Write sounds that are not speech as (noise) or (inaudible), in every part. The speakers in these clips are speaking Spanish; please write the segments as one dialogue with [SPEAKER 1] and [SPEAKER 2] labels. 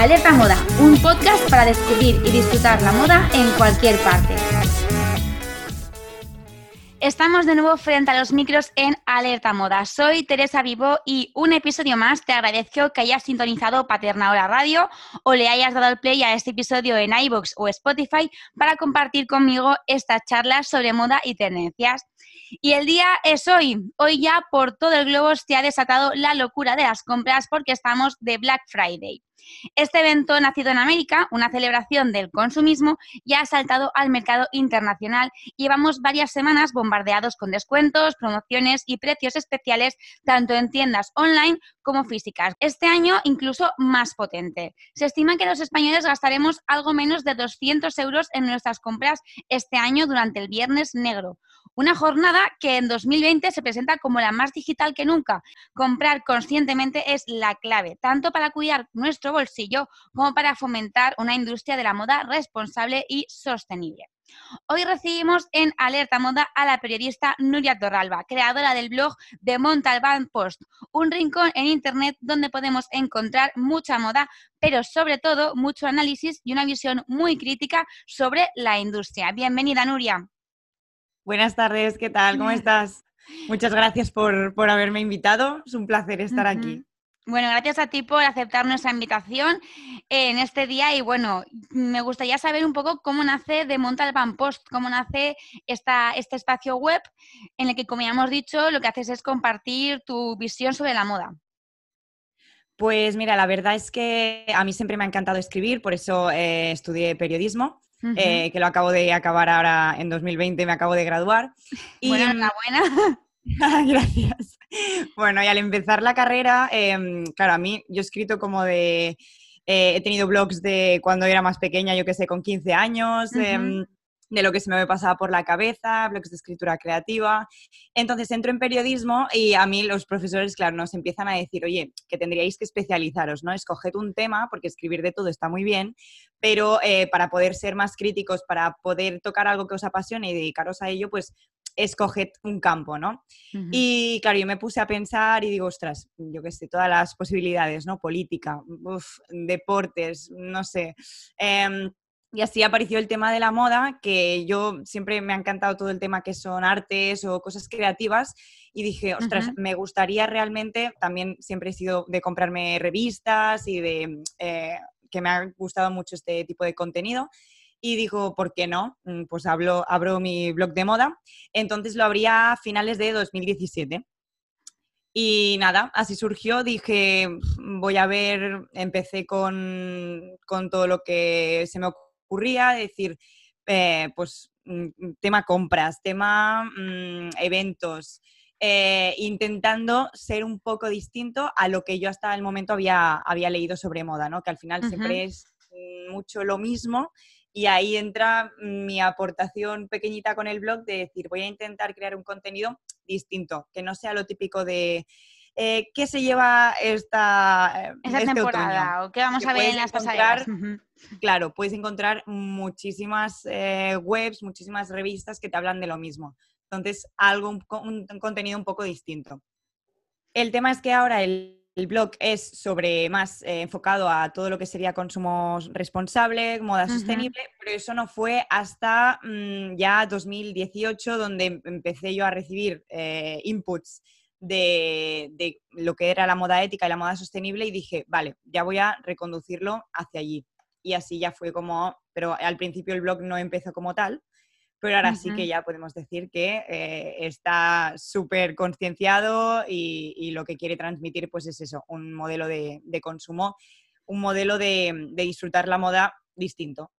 [SPEAKER 1] Alerta Moda, un podcast para descubrir y disfrutar la moda en cualquier parte. Estamos de nuevo frente a los micros en Alerta Moda. Soy Teresa Vivo y un episodio más te agradezco que hayas sintonizado Paterna Hora Radio o le hayas dado el play a este episodio en iBox o Spotify para compartir conmigo esta charla sobre moda y tendencias. Y el día es hoy. Hoy ya por todo el globo se ha desatado la locura de las compras porque estamos de Black Friday. Este evento, nacido en América, una celebración del consumismo, ya ha saltado al mercado internacional llevamos varias semanas bombardeados con descuentos, promociones y precios especiales tanto en tiendas online como físicas. Este año incluso más potente. Se estima que los españoles gastaremos algo menos de 200 euros en nuestras compras este año durante el Viernes Negro, una jornada que en 2020 se presenta como la más digital que nunca. Comprar conscientemente es la clave, tanto para cuidar nuestro bolsillo como para fomentar una industria de la moda responsable y sostenible. Hoy recibimos en Alerta Moda a la periodista Nuria Torralba, creadora del blog de Montalbán Post, un rincón en Internet donde podemos encontrar mucha moda, pero sobre todo mucho análisis y una visión muy crítica sobre la industria. Bienvenida, Nuria.
[SPEAKER 2] Buenas tardes, ¿qué tal? ¿Cómo (laughs) estás? Muchas gracias por, haberme invitado. Es un placer estar aquí.
[SPEAKER 1] Bueno, gracias a ti por aceptar nuestra invitación en este día y bueno, me gustaría saber un poco cómo nace de Montalban Post, cómo nace esta, este espacio web en el que, como ya hemos dicho, lo que haces es compartir tu visión sobre la moda.
[SPEAKER 2] Pues mira, la verdad es que a mí siempre me ha encantado escribir, por eso eh, estudié periodismo eh, que lo acabo de acabar ahora en 2020, me acabo de graduar. (laughs)
[SPEAKER 1] Y, enhorabuena. (laughs)
[SPEAKER 2] Gracias. Bueno, y al empezar la carrera, em, claro, a mí yo he escrito como de... Eh, he tenido blogs de cuando era más pequeña, yo que sé, con 15 años de lo que se me pasaba por la cabeza, blogs de escritura creativa. Entonces entro en periodismo y a mí los profesores, claro, nos empiezan a decir, oye, que tendríais que especializaros, ¿no? Escoged un tema, porque escribir de todo está muy bien, pero eh, para poder ser más críticos, para poder tocar algo que os apasione y dedicaros a ello, pues escoged un campo, ¿no? Y claro, yo me puse a pensar y digo, ostras, yo qué sé, todas las posibilidades, ¿no? Política, deportes, no sé. Em, y así apareció el tema de la moda, que yo siempre me ha encantado todo el tema que son artes o cosas creativas. Y dije, ostras, me gustaría realmente, también siempre he sido de comprarme revistas y de eh, que me ha gustado mucho este tipo de contenido. Y digo, ¿por qué no? Mm, pues hablo, abro mi blog de moda. Entonces lo abría a finales de 2017. Y nada, así surgió, dije, voy a ver, empecé con, con todo lo que se me ocurrió ocurría, decir, eh, pues mm, mm, tema compras, tema mm, eventos, eh, intentando ser un poco distinto a lo que yo hasta el momento había, había leído sobre moda, ¿no? que al final siempre es mucho lo mismo y ahí entra mi aportación pequeñita con el blog de decir, voy a intentar crear un contenido distinto, que no sea lo típico de eh, qué se lleva esta,
[SPEAKER 1] este temporada o qué vamos a ver en las pasarelas.
[SPEAKER 2] Claro, puedes encontrar muchísimas eh, webs, muchísimas revistas que te hablan de lo mismo. Entonces, algo, un, contenido un poco distinto. El tema es que ahora el, blog es sobre más eh, enfocado a todo lo que sería consumo responsable, moda sostenible, pero eso no fue hasta mm, ya 2018 donde empecé yo a recibir inputs de, lo que era la moda ética y la moda sostenible y dije, vale, ya voy a reconducirlo hacia allí. Y así ya fue como, pero al principio el blog no empezó como tal, pero ahora sí que ya podemos decir que eh, está súper concienciado y, lo que quiere transmitir pues es eso, un modelo de, consumo, un modelo de, disfrutar la moda distinto.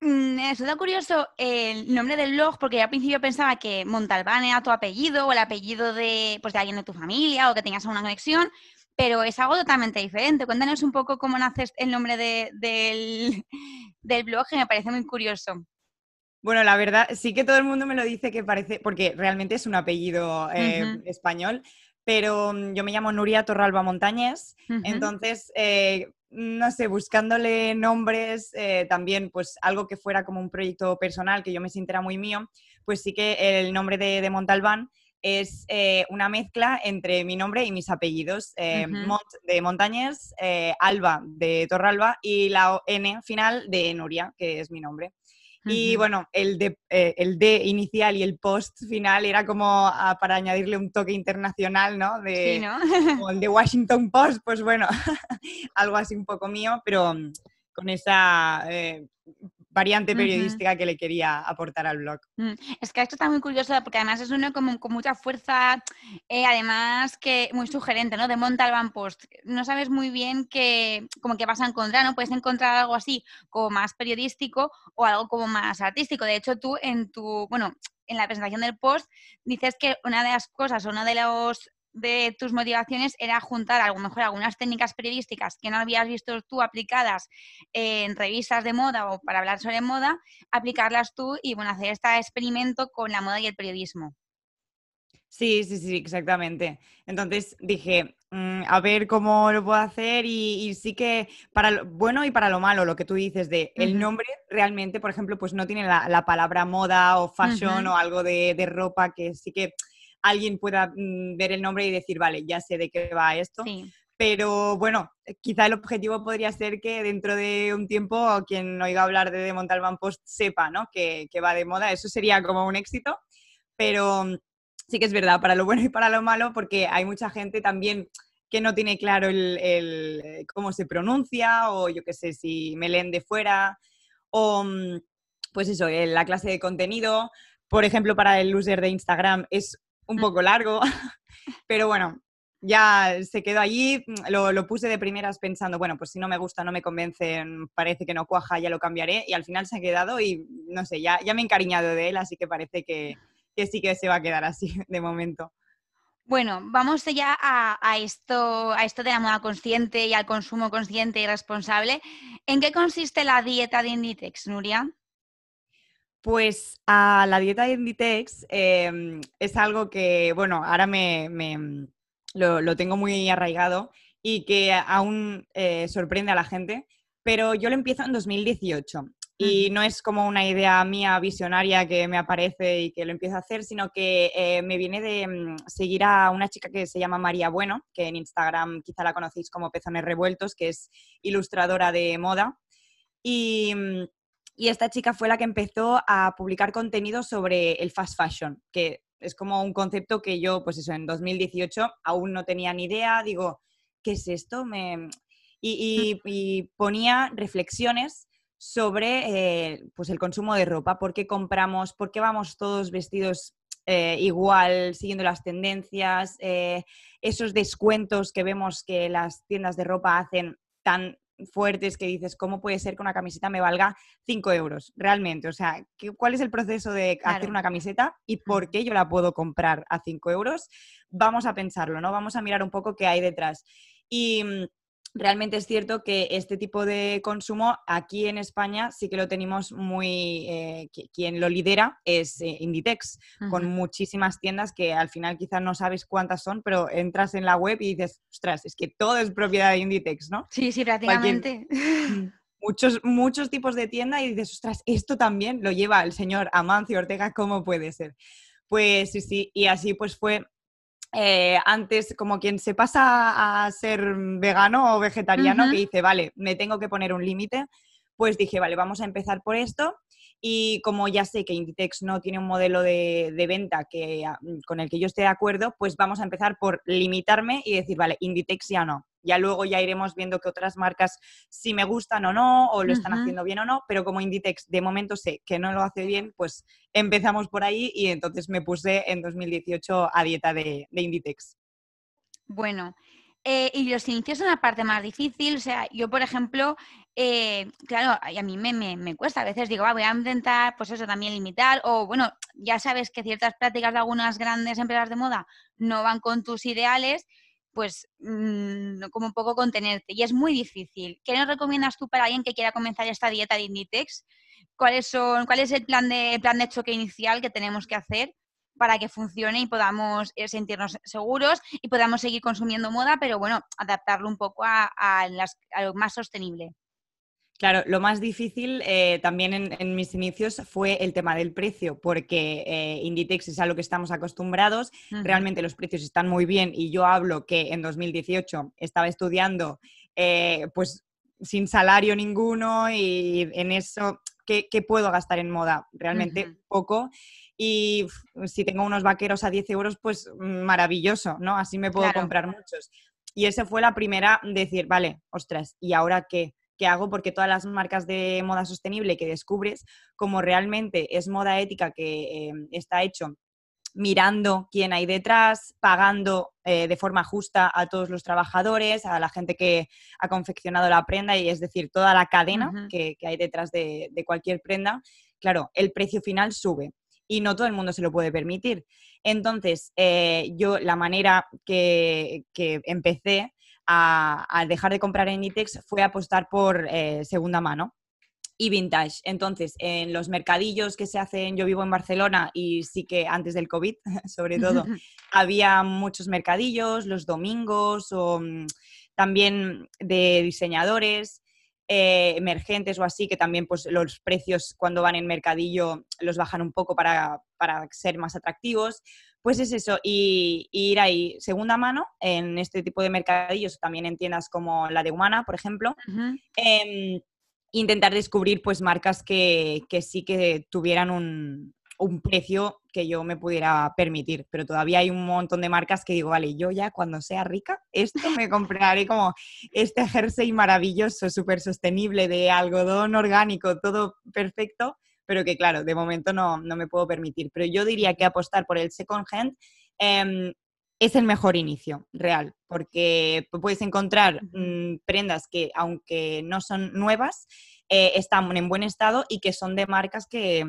[SPEAKER 1] Da curioso el nombre del blog porque al principio pensaba que Montalbán era tu apellido o el apellido de, pues, de alguien de tu familia o que tenías una conexión, pero es algo totalmente diferente. Cuéntanos un poco cómo nace el nombre (laughs) del, blog, que me parece muy curioso.
[SPEAKER 2] Bueno, la verdad, sí que todo el mundo me lo dice que parece, porque realmente es un apellido eh, español, pero mm, yo me llamo Nuria Torralba Montañez, entonces eh, no sé, buscándole nombres, eh, también pues algo que fuera como un proyecto personal, que yo me sintiera muy mío, pues sí que el nombre de, Montalbán es eh, una mezcla entre mi nombre y mis apellidos. Mont de Montañés, Alba de Torralba y la N final de Nuria, que es mi nombre. Y bueno, el de, el D inicial y el post final era como ah, para añadirle un toque internacional, ¿no? De,
[SPEAKER 1] sí, ¿no?
[SPEAKER 2] como el de Washington Post, pues bueno, (laughs) algo así un poco mío, pero mm, con esa variante periodística que le quería aportar al blog.
[SPEAKER 1] Mm, es que esto está muy curioso porque además es uno como, con mucha fuerza, eh, además que muy sugerente, ¿no? De Montalban Post. No sabes muy bien qué, como que vas a encontrar, ¿no? Puedes encontrar algo así como más periodístico o algo como más artístico. De hecho, tú en tu, bueno, en la presentación del post dices que una de las cosas, uno de los de tus motivaciones era juntar a lo mejor algunas técnicas periodísticas que no habías visto tú aplicadas en revistas de moda o para hablar sobre moda, aplicarlas tú y bueno, hacer este experimento con la moda y el periodismo.
[SPEAKER 2] Sí, sí, sí, exactamente. Entonces dije, mm, a ver cómo lo puedo hacer y, sí que para lo bueno y para lo malo, lo que tú dices de el nombre realmente, por ejemplo, pues no tiene la, palabra moda o fashion o algo de, de ropa que sí que alguien pueda mm, ver el nombre y decir, vale, ya sé de qué va esto. Pero bueno, quizá el objetivo podría ser que dentro de un tiempo quien oiga hablar de The Montalban Post sepa ¿no? que, va de moda. Eso sería como un éxito. Pero mm, sí que es verdad, para lo bueno y para lo malo, porque hay mucha gente también que no tiene claro el, eh, cómo se pronuncia o yo qué sé, si me leen de fuera o mm, pues eso, la clase de contenido. Por ejemplo, para el user de Instagram es un mm. poco largo, (laughs) pero bueno, ya se quedó allí, mm, lo, puse de primeras pensando, bueno, pues si no me gusta, no me convence, parece que no cuaja, ya lo cambiaré y al final se ha quedado y no sé, ya, ya me he encariñado de él, así que parece que, sí que se va a quedar así (laughs) de momento.
[SPEAKER 1] Bueno, vamos ya a, esto, a esto de la moda consciente y al consumo consciente y responsable. ¿En qué consiste la dieta de Inditex, Nuria?
[SPEAKER 2] Pues a la dieta de Inditex em, es algo que, bueno, ahora me, lo, tengo muy arraigado y que aún eh, sorprende a la gente, pero yo lo empiezo en 2018 y no es como una idea mía visionaria que me aparece y que lo empiezo a hacer, sino que eh, me viene de mm, seguir a una chica que se llama María Bueno, que en Instagram quizá la conocéis como Pezones Revueltos, que es ilustradora de moda. Y mm, y esta chica fue la que empezó a publicar contenido sobre el fast fashion, que es como un concepto que yo, pues eso, en 2018 aún no tenía ni idea. Digo, ¿qué es esto? Me... Y, ponía reflexiones sobre eh, pues el consumo de ropa, por qué compramos, por qué vamos todos vestidos eh, igual, siguiendo las tendencias, eh, esos descuentos que vemos que las tiendas de ropa hacen tan fuertes que dices, ¿cómo puede ser que una camiseta me valga 5 euros realmente? O sea, ¿cuál es el proceso de hacer una camiseta y por qué yo la puedo comprar a 5 euros? Vamos a pensarlo, ¿no? Vamos a mirar un poco qué hay detrás. Y mm, realmente es cierto que este tipo de consumo aquí en España sí que lo tenemos muy, eh, quien lo lidera es eh, Inditex, con muchísimas tiendas que al final quizás no sabes cuántas son, pero entras en la web y dices, ostras, es que todo es propiedad de Inditex, ¿no?
[SPEAKER 1] Sí, sí, prácticamente. (laughs)
[SPEAKER 2] muchos, muchos tipos de tienda y dices, ostras, esto también lo lleva el señor Amancio Ortega, ¿cómo puede ser? Pues sí, sí, y así pues fue eh, antes, como quien se pasa a ser vegano o vegetariano, que dice, vale, me tengo que poner un límite, pues dije, vale, vamos a empezar por esto. Y como ya sé que Inditex no tiene un modelo de, venta que, ah, con el que yo esté de acuerdo, pues vamos a empezar por limitarme y decir, vale, Inditex ya no. Ya luego ya iremos viendo que otras marcas si me gustan o no, o lo están haciendo bien o no, pero como Inditex de momento sé que no lo hace bien, pues empezamos por ahí y entonces me puse en 2018 a dieta de, Inditex.
[SPEAKER 1] Bueno, eh, y los inicios son la parte más difícil. O sea, yo, por ejemplo, eh, claro, a mí me, me, cuesta. A veces digo, voy a intentar, pues eso, también limitar. O bueno, ya sabes que ciertas prácticas de algunas grandes empresas de moda no van con tus ideales pues mm, como un poco contenerte. Y es muy difícil. ¿Qué nos recomiendas tú para alguien que quiera comenzar esta dieta de Inditex? ¿Cuáles son, ¿Cuál es el plan de, plan de choque inicial que tenemos que hacer para que funcione y podamos eh, sentirnos seguros y podamos seguir consumiendo moda, pero bueno, adaptarlo un poco a, lo más sostenible?
[SPEAKER 2] Claro, lo más difícil eh, también en, mis inicios fue el tema del precio, porque eh, Inditex es a lo que estamos acostumbrados, realmente los precios están muy bien y yo hablo que en 2018 estaba estudiando eh, pues sin salario ninguno y en eso, ¿qué, puedo gastar en moda? Realmente poco. Y si tengo unos vaqueros a 10 euros, pues maravilloso, ¿no? Así me puedo comprar muchos. Y esa fue la primera, decir, vale, ostras, ¿y ahora qué? Que hago porque todas las marcas de moda sostenible que descubres, como realmente es moda ética que eh, está hecho mirando quién hay detrás, pagando eh, de forma justa a todos los trabajadores, a la gente que ha confeccionado la prenda, y es decir, toda la cadena que, hay detrás de, cualquier prenda, claro, el precio final sube y no todo el mundo se lo puede permitir. Entonces, eh, yo la manera que, que empecé a, dejar de comprar en Inditex fue apostar por eh, segunda mano y vintage. Entonces, en los mercadillos que se hacen, yo vivo en Barcelona y sí que antes del COVID, (laughs) sobre todo, (laughs) había muchos mercadillos los domingos o mm, también de diseñadores. Eh, emergentes o así, que también pues, los precios cuando van en mercadillo los bajan un poco para, para ser más atractivos. Pues es eso, y, ir ahí segunda mano en este tipo de mercadillos, también en tiendas como la de Humana, por ejemplo. Em, intentar descubrir pues marcas que, sí que tuvieran un, precio que yo me pudiera permitir, pero todavía hay un montón de marcas que digo, vale, yo ya cuando sea rica, esto me compraré como este jersey maravilloso, súper sostenible, de algodón orgánico, todo perfecto, pero que claro, de momento no, me puedo permitir. Pero yo diría que apostar por el second hand em, es el mejor inicio real, porque puedes encontrar mm, prendas que, aunque no son nuevas, eh, están en buen estado y que son de marcas que,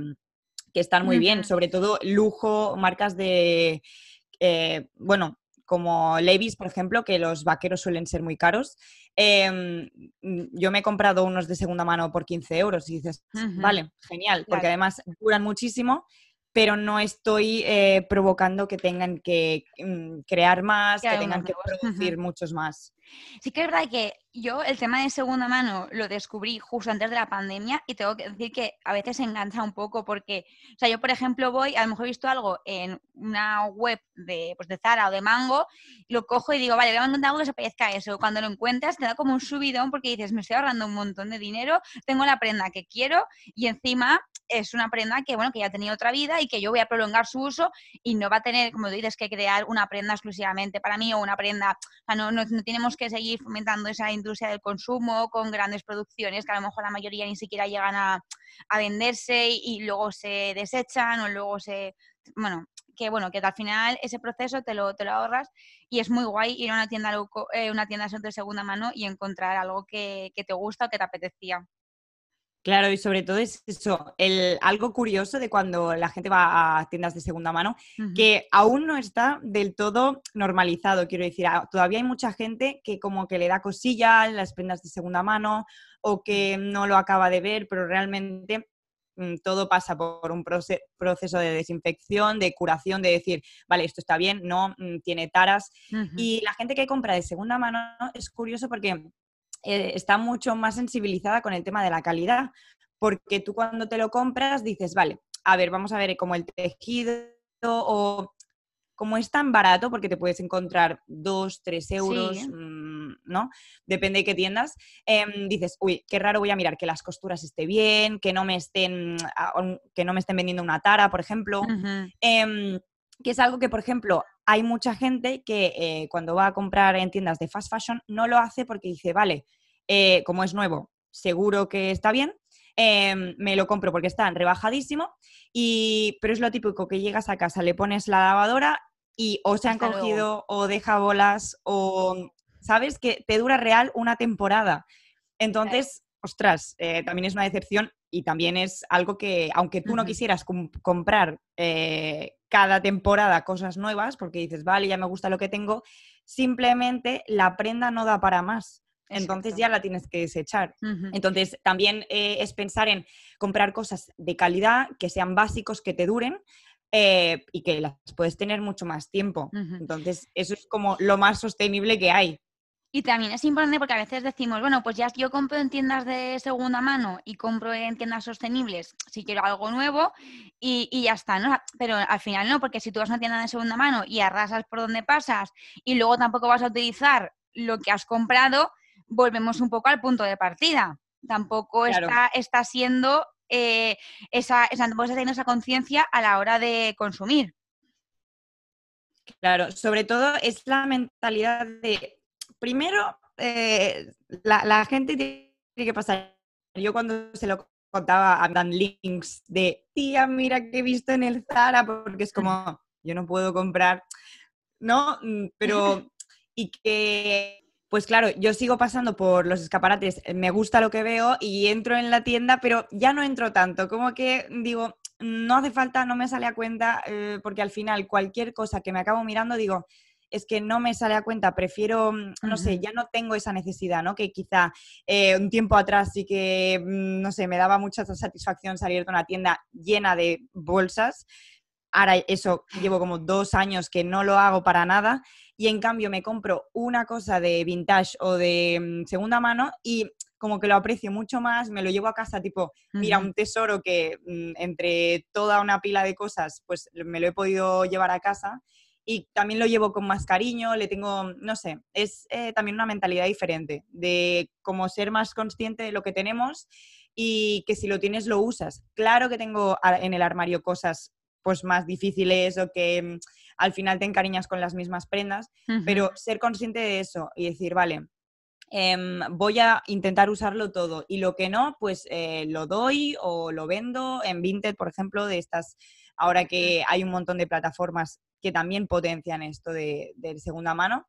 [SPEAKER 2] están muy bien, sobre todo lujo, marcas de, eh, bueno, como Levis, por ejemplo, que los vaqueros suelen ser muy caros. Em, yo me he comprado unos de segunda mano por 15 euros y dices, vale, genial, porque además duran muchísimo, pero no estoy eh, provocando que tengan que mm, crear más, que tengan que producir muchos más.
[SPEAKER 1] Sí que es verdad que yo el tema de segunda mano lo descubrí justo antes de la pandemia y tengo que decir que a veces engancha un poco porque, o sea, yo por ejemplo voy, a lo mejor he visto algo en una web de, pues de Zara o de Mango, lo cojo y digo, vale, voy a encontrar algo que se parezca a eso. Cuando lo encuentras te da como un subidón porque dices, me estoy ahorrando un montón de dinero, tengo la prenda que quiero y encima es una prenda que, bueno, que ya ha tenido otra vida y que yo voy a prolongar su uso y no va a tener, como dices, que crear una prenda exclusivamente para mí o una prenda, o sea, no, no, no tenemos que seguir fomentando esa industria del consumo con grandes producciones que a lo mejor la mayoría ni siquiera llegan a, venderse y, luego se desechan o luego se... Bueno, que bueno, que al final ese proceso te lo, te lo ahorras y es muy guay ir a una tienda, eh, una tienda de segunda mano y encontrar algo que, que te gusta o que te apetecía.
[SPEAKER 2] Claro, y sobre todo es eso, el, algo curioso de cuando la gente va a tiendas de segunda mano, que aún no está del todo normalizado, quiero decir, todavía hay mucha gente que como que le da cosilla las prendas de segunda mano o que no lo acaba de ver, pero realmente mm, todo pasa por un proceso de desinfección, de curación, de decir, vale, esto está bien, no, mm, tiene taras. Y la gente que compra de segunda mano es curioso porque eh, está mucho más sensibilizada con el tema de la calidad, porque tú cuando te lo compras dices, vale, a ver, vamos a ver cómo el tejido o como es tan barato, porque te puedes encontrar dos, tres euros, mm, ¿no? Depende de qué tiendas. Em, dices, uy, qué raro voy a mirar que las costuras estén bien, que no me estén, que no me estén vendiendo una tara, por ejemplo que es algo que, por ejemplo, hay mucha gente que eh, cuando va a comprar en tiendas de fast fashion no lo hace porque dice, vale, eh, como es nuevo, seguro que está bien, em, me lo compro porque está rebajadísimo, y, pero es lo típico que llegas a casa, le pones la lavadora y o se han cogido o deja bolas o, ¿sabes? Que te dura real una temporada. Entonces, ostras, eh, también es una decepción y también es algo que, aunque tú no quisieras comprar eh, cada temporada cosas nuevas, porque dices, vale, ya me gusta lo que tengo, simplemente la prenda no da para más. Entonces ya la tienes que desechar. Entonces también eh, es pensar en comprar cosas de calidad, que sean básicos, que te duren, y que las puedes tener mucho más tiempo. Entonces, eso es como lo más sostenible que hay.
[SPEAKER 1] Y también es importante porque a veces decimos, bueno, pues ya yo compro en tiendas de segunda mano y compro en tiendas sostenibles si quiero algo nuevo y, y, ya está, ¿no? Pero al final no, porque si tú vas a una tienda de segunda mano y arrasas por donde pasas y luego tampoco vas a utilizar lo que has comprado, volvemos un poco al punto de partida. Tampoco está, está siendo eh, esa, esa, teniendo esa conciencia a la hora de consumir.
[SPEAKER 2] Claro, sobre todo es la mentalidad de primero, eh, la, gente tiene que pasar. Yo cuando se lo contaba a Dan Links de, tía, mira que he visto en el Zara, porque es como, yo no puedo comprar, ¿no? Mm, pero, (laughs) y que, pues claro, yo sigo pasando por los escaparates, me gusta lo que veo y entro en la tienda, pero ya no entro tanto, como que digo, no hace falta, no me sale a cuenta, eh, porque al final cualquier cosa que me acabo mirando, digo, es que no me sale a cuenta, prefiero, mm, no sé, ya no tengo esa necesidad, ¿no? Que quizá eh, un tiempo atrás sí que, mm, no sé, me daba mucha satisfacción salir de una tienda llena de bolsas. Ahora eso llevo como dos años que no lo hago para nada y en cambio me compro una cosa de vintage o de mm, segunda mano y como que lo aprecio mucho más, me lo llevo a casa tipo, mira, un tesoro que entre toda una pila de cosas, pues me lo he podido llevar a casa y también lo llevo con más cariño, le tengo, no sé, es eh, también una mentalidad diferente de cómo ser más consciente de lo que tenemos y que si lo tienes lo usas. Claro que tengo en el armario cosas pues más difíciles o que mm, al final te encariñas con las mismas prendas, pero ser consciente de eso y decir, vale, em, voy a intentar usarlo todo y lo que no, pues eh, lo doy o lo vendo en Vinted, por ejemplo, de estas ahora que hay un montón de plataformas que también potencian esto de, segunda mano.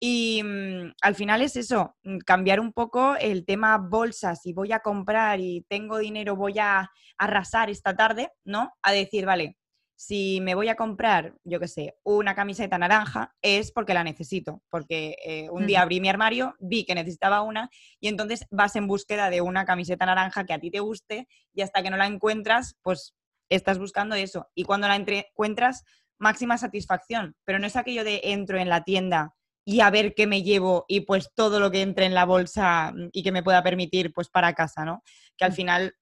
[SPEAKER 2] Y mm, al final es eso, mm, cambiar un poco el tema bolsas, si voy a comprar y tengo dinero, voy a arrasar esta tarde, ¿no? A decir, vale, si me voy a comprar, yo qué sé, una camiseta naranja, es porque la necesito, porque eh, un día abrí mi armario, vi que necesitaba una y entonces vas en búsqueda de una camiseta naranja que a ti te guste y hasta que no la encuentras, pues estás buscando eso. Y cuando la encuentras, máxima satisfacción. Pero no es aquello de entro en la tienda y a ver qué me llevo y pues todo lo que entre en la bolsa y que me pueda permitir pues para casa, ¿no? Que al mm. final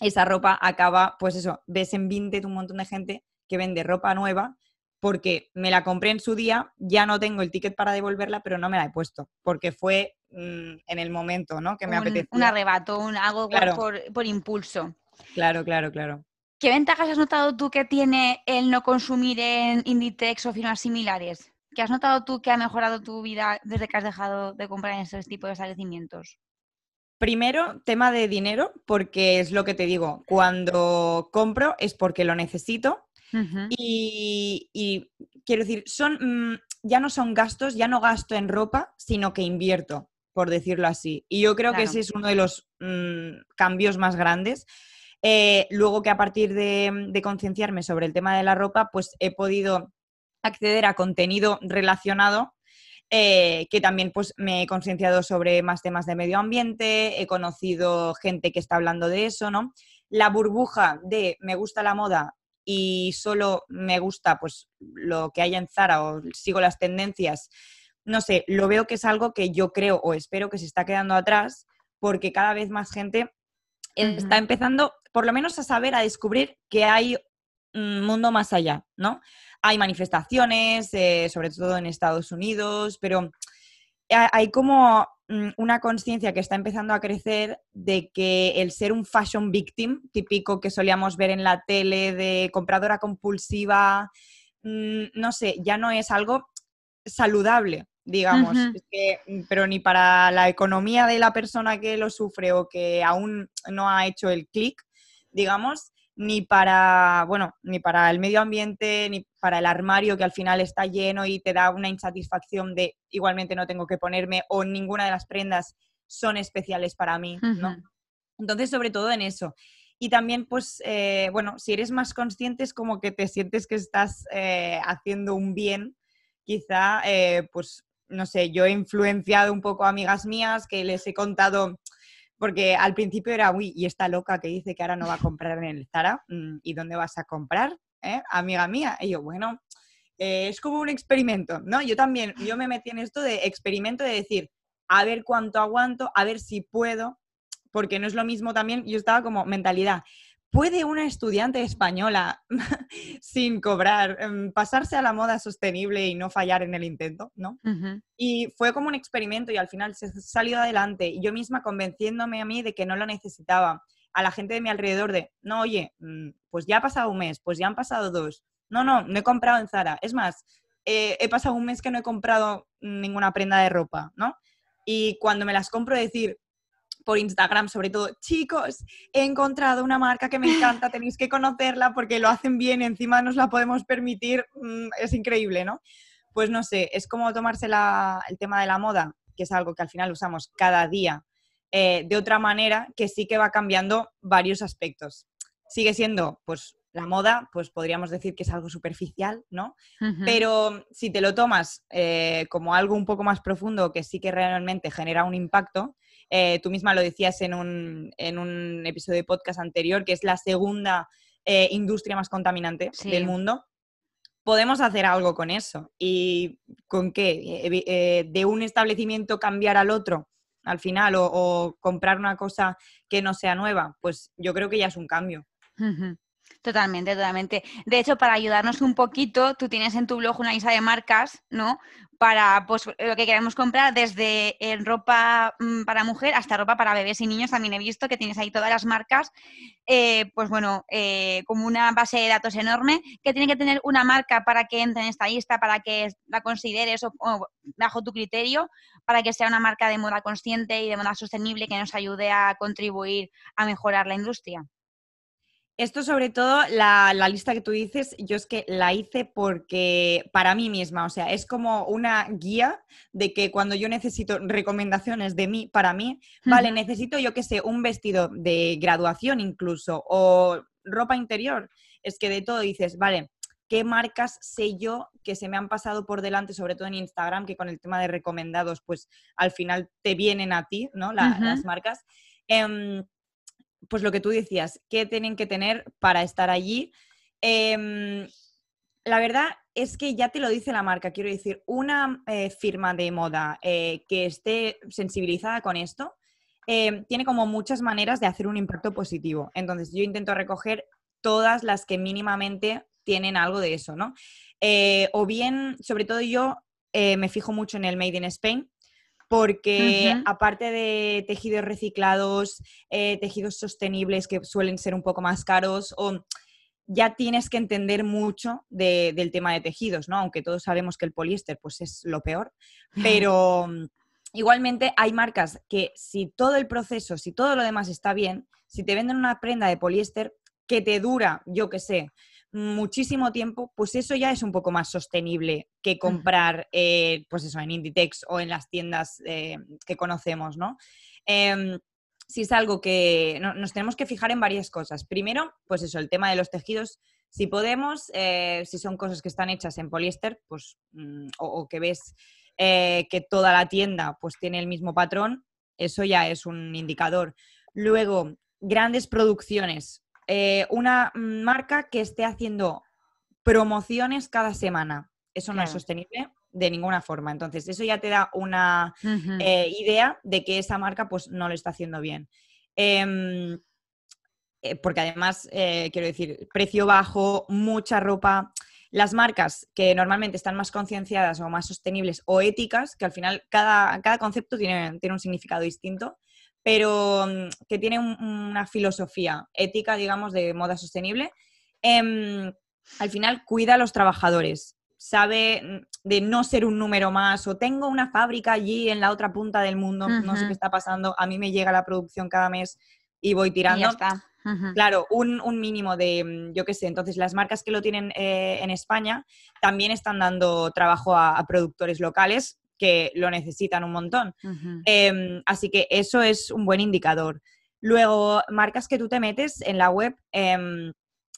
[SPEAKER 2] esa ropa acaba, pues eso, ves en Vinted un montón de gente que vende ropa nueva porque me la compré en su día, ya no tengo el ticket para devolverla, pero no me la he puesto, porque fue mm, en el momento, ¿no? Que me apetecía.
[SPEAKER 1] Un arrebato, un, algo por, por impulso.
[SPEAKER 2] Claro, claro, claro.
[SPEAKER 1] ¿Qué ventajas has notado tú que tiene el no consumir en Inditex o firmas similares? ¿Qué has notado tú que ha mejorado tu vida desde que has dejado de comprar en esos tipos de establecimientos?
[SPEAKER 2] Primero, tema de dinero, porque es lo que te digo, cuando compro es porque lo necesito y, quiero decir, son, mm, ya no son gastos, ya no gasto en ropa, sino que invierto, por decirlo así. Y yo creo que ese es uno de los mm, cambios más grandes eh, luego que a partir de, concienciarme sobre el tema de la ropa, pues he podido acceder a contenido relacionado eh, que también pues me he concienciado sobre más temas de medio ambiente, he conocido gente que está hablando de eso, ¿no? La burbuja de me gusta la moda y solo me gusta pues lo que hay en Zara o sigo las tendencias, no sé, lo veo que es algo que yo creo o espero que se está quedando atrás porque cada vez más gente está empezando por lo menos a saber, a descubrir que hay un mundo más allá, ¿no? Hay manifestaciones, eh, sobre todo en Estados Unidos, pero hay como mm, una conciencia que está empezando a crecer de que el ser un fashion victim, típico que solíamos ver en la tele de compradora compulsiva, mm, no sé, ya no es algo saludable, digamos, mm, pero ni para la economía de la persona que lo sufre o que aún no ha hecho el clic, digamos, ni para, bueno, ni para el medio ambiente, ni para el armario que al final está lleno y te da una insatisfacción de igualmente no tengo que ponerme o ninguna de las prendas son especiales para mí, ¿no? Entonces, sobre todo en eso. Y también, pues, eh, bueno, si eres más consciente es como que te sientes que estás eh, haciendo un bien, quizá, eh, pues, no sé, yo he influenciado un poco a amigas mías que les he contado porque al principio era, uy, y esta loca que dice que ahora no va a comprar en el Zara, mm, ¿y dónde vas a comprar, eh, amiga mía? Y yo, bueno, eh, es como un experimento, ¿no? Yo también, yo me metí en esto de experimento de decir, a ver cuánto aguanto, a ver si puedo, porque no es lo mismo también, yo estaba como mentalidad, ¿puede una estudiante española (laughs) sin cobrar em, pasarse a la moda sostenible y no fallar en el intento? ¿no? Y fue como un experimento y al final se salió adelante, yo misma convenciéndome a mí de que no lo necesitaba, a la gente de mi alrededor de, no, oye, mm, pues ya ha pasado un mes, pues ya han pasado dos, no, no, no he comprado en Zara, es más, eh, he pasado un mes que no he comprado ninguna prenda de ropa, ¿no? Y cuando me las compro decir, por Instagram, sobre todo, chicos, he encontrado una marca que me encanta, tenéis que conocerla porque lo hacen bien, encima nos la podemos permitir, mm, es increíble, ¿no? Pues no sé, es como tomarse el tema de la moda, que es algo que al final usamos cada día, eh, de otra manera que sí que va cambiando varios aspectos. Sigue siendo, pues, la moda, pues podríamos decir que es algo superficial, ¿no? Pero si te lo tomas eh, como algo un poco más profundo que sí que realmente genera un impacto, eh, tú misma lo decías en un, en un, episodio de podcast anterior, que es la segunda eh, industria más contaminante del mundo. Podemos hacer algo con eso. ¿Y con qué? Eh, ¿De un establecimiento cambiar al otro al final o, comprar una cosa que no sea nueva? Pues yo creo que ya es un cambio.
[SPEAKER 1] Totalmente, totalmente. De hecho, para ayudarnos un poquito, tú tienes en tu blog una lista de marcas, ¿no? Para pues, lo que queremos comprar, desde eh, ropa mm, para mujer hasta ropa para bebés y niños. También he visto que tienes ahí todas las marcas, eh, pues bueno, eh, como una base de datos enorme, que tiene que tener una marca para que entre en esta lista, para que la consideres o, bajo tu criterio, para que sea una marca de moda consciente y de moda sostenible que nos ayude a contribuir a mejorar la industria.
[SPEAKER 2] Esto sobre todo, la, lista que tú dices, yo es que la hice porque para mí misma, o sea, es como una guía de que cuando yo necesito recomendaciones de mí, para mí, vale, necesito yo que sé, un vestido de graduación incluso o ropa interior, es que de todo dices, vale, ¿qué marcas sé yo que se me han pasado por delante, sobre todo en Instagram, que con el tema de recomendados, pues al final te vienen a ti, ¿no? Las marcas. Em, pues lo que tú decías, ¿qué tienen que tener para estar allí? Em, la verdad es que ya te lo dice la marca, quiero decir, una eh, firma de moda eh, que esté sensibilizada con esto, em, tiene como muchas maneras de hacer un impacto positivo. Entonces, yo intento recoger todas las que mínimamente tienen algo de eso, ¿no? Eh, o bien, sobre todo yo me fijo mucho en el Made in Spain, porque aparte de tejidos reciclados, eh, tejidos sostenibles que suelen ser un poco más caros, o ya tienes que entender mucho del tema de tejidos, ¿no? Aunque todos sabemos que el poliéster pues es lo peor, pero mm, igualmente hay marcas que si todo el proceso, si todo lo demás está bien, si te venden una prenda de poliéster que te dura, yo qué sé, muchísimo tiempo, pues eso ya es un poco más sostenible que comprar, eh, pues eso, en Inditex o en las tiendas eh, que conocemos, ¿no? Em, si es algo que nos tenemos que fijar en varias cosas. Primero, pues eso, el tema de los tejidos. Si podemos, eh, si son cosas que están hechas en poliéster, pues, mm, o, que ves que toda la tienda pues tiene el mismo patrón, eso ya es un indicador. Luego, grandes producciones. Eh, una marca que esté haciendo promociones cada semana. Eso no es sostenible de ninguna forma. Entonces, eso ya te da una eh, idea de que esa marca pues no lo está haciendo bien. Em, eh, porque además, quiero decir, precio bajo, mucha ropa. Las marcas que normalmente están más concienciadas o más sostenibles o éticas, que al final cada, cada concepto tiene, tiene un significado distinto, pero mm, que tiene una filosofía ética, digamos, de moda sostenible, em, al final cuida a los trabajadores, sabe mm, de no ser un número más o tengo una fábrica allí en la otra punta del mundo, no sé qué está pasando, a mí me llega la producción cada mes y voy tirando. Claro, un, mínimo de, mm, yo qué sé, entonces las marcas que lo tienen eh, en España también están dando trabajo a productores locales que lo necesitan un montón. Em, así que eso es un buen indicador. Luego, marcas que tú te metes en la web em,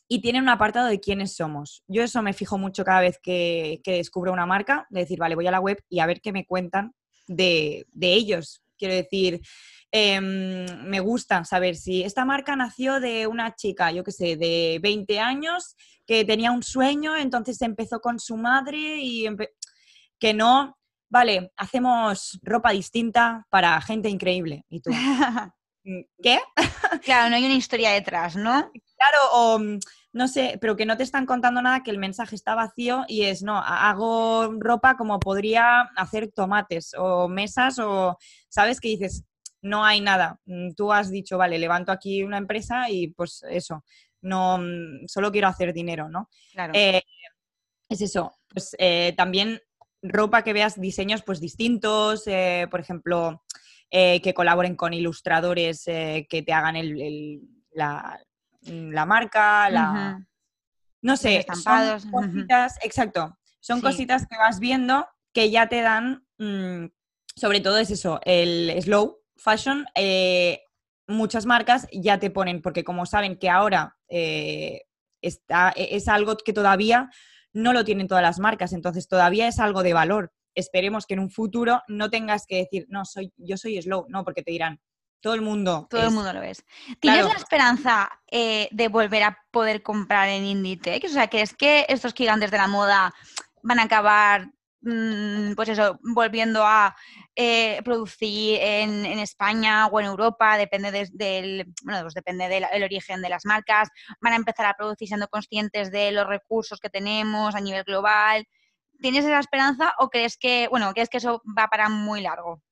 [SPEAKER 2] y tienen un apartado de quiénes somos. Yo eso me fijo mucho cada vez que, descubro una marca, de decir, vale, voy a la web y a ver qué me cuentan de, ellos, Quiero decir, em, me gusta saber si esta marca nació de una chica, yo qué sé, de 20 años, que tenía un sueño, entonces empezó con su madre y que no, vale, hacemos ropa distinta para gente increíble. Y tú, (laughs) mm, ¿qué? (laughs)
[SPEAKER 1] claro, no hay una historia detrás, ¿no?
[SPEAKER 2] Claro, o mm, no sé, pero que no te están contando nada, que el mensaje está vacío y es, no, hago ropa como podría hacer tomates o mesas o, ¿sabes? Que dices, no hay nada. Mm, tú has dicho, vale, levanto aquí una empresa y pues eso, no, solo quiero hacer dinero, ¿no?
[SPEAKER 1] Claro.
[SPEAKER 2] Eh, es eso, pues eh, también ropa que veas diseños pues distintos, eh, por ejemplo, eh, que colaboren con ilustradores eh, que te hagan el, la, la, marca, la... No sé, son cositas, exacto, son cositas que vas viendo que ya te dan, mm, sobre todo es eso, el slow fashion, muchas marcas ya te ponen, porque como saben que ahora está, e, es algo que todavía no lo tienen todas las marcas, entonces todavía es algo de valor. Esperemos que en un futuro no tengas que decir, no, soy, yo soy slow, no, porque te dirán, todo el mundo.
[SPEAKER 1] Todo el mundo lo ves. ¿Tienes la esperanza eh, de volver a poder comprar en Inditex? O sea, ¿crees que estos gigantes de la moda van a acabar, pues eso, volviendo a eh, producir en, España o en Europa, depende del, bueno, pues depende del origen de las marcas, van a empezar a producir siendo conscientes de los recursos que tenemos a nivel global. ¿Tienes esa esperanza o crees que, bueno, crees que eso va para muy largo?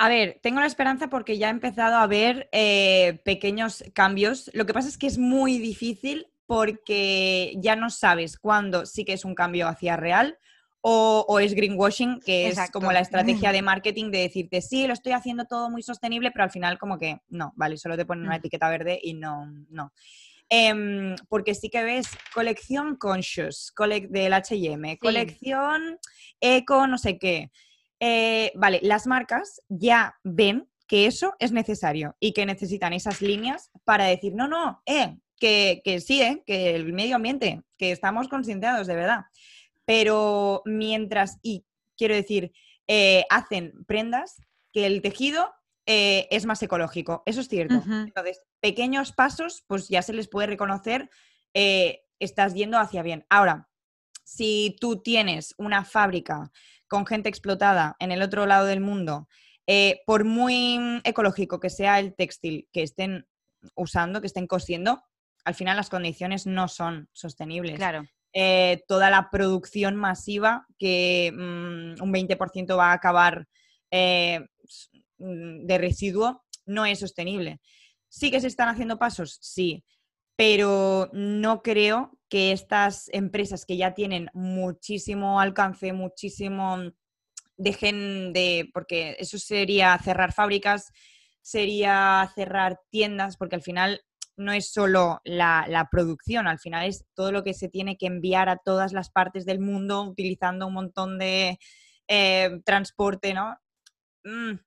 [SPEAKER 2] A ver, tengo la esperanza porque ya he empezado a ver eh, pequeños cambios. Lo que pasa es que es muy difícil porque ya no sabes cuándo sí que es un cambio hacia real o, es greenwashing, que es como la estrategia de (clears throat) marketing de decirte, sí, lo estoy haciendo todo muy sostenible, pero al final como que no, vale, solo te ponen una mm. etiqueta verde y no, no. Em, porque sí que ves colección conscious del HM, colección eco, no sé qué. Eh, vale, las marcas ya ven que eso es necesario y que necesitan esas líneas para decir, no, no, eh, que, que sí, eh, que el medio ambiente, que estamos concienciados de verdad pero mientras, y quiero decir, eh, hacen prendas que el tejido eh, es más ecológico, eso es cierto. Entonces, pequeños pasos, pues ya se les puede reconocer, eh, estás yendo hacia bien. Ahora, si tú tienes una fábrica con gente explotada en el otro lado del mundo, por muy ecológico que sea el textil que estén usando, que estén cosiendo, al final las condiciones no son sostenibles.
[SPEAKER 1] Claro.
[SPEAKER 2] Eh, toda la producción masiva que mm, un 20% va a acabar eh, mm, de residuo, no es sostenible. Sí que se están haciendo pasos, sí, pero no creo que estas empresas que ya tienen muchísimo alcance, muchísimo, mm, dejen de, porque eso sería cerrar fábricas, sería cerrar tiendas, porque al final no es solo la, producción, al final es todo lo que se tiene que enviar a todas las partes del mundo utilizando un montón de eh, transporte, ¿no? Mm,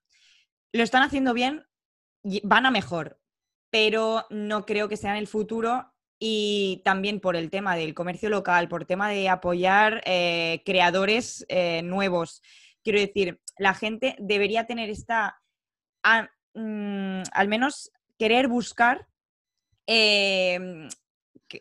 [SPEAKER 2] lo están haciendo bien, van a mejor, pero no creo que sea en el futuro y también por el tema del comercio local, por el tema de apoyar eh, creadores eh, nuevos. Quiero decir, la gente debería tener esta, mm, al menos querer buscar Em,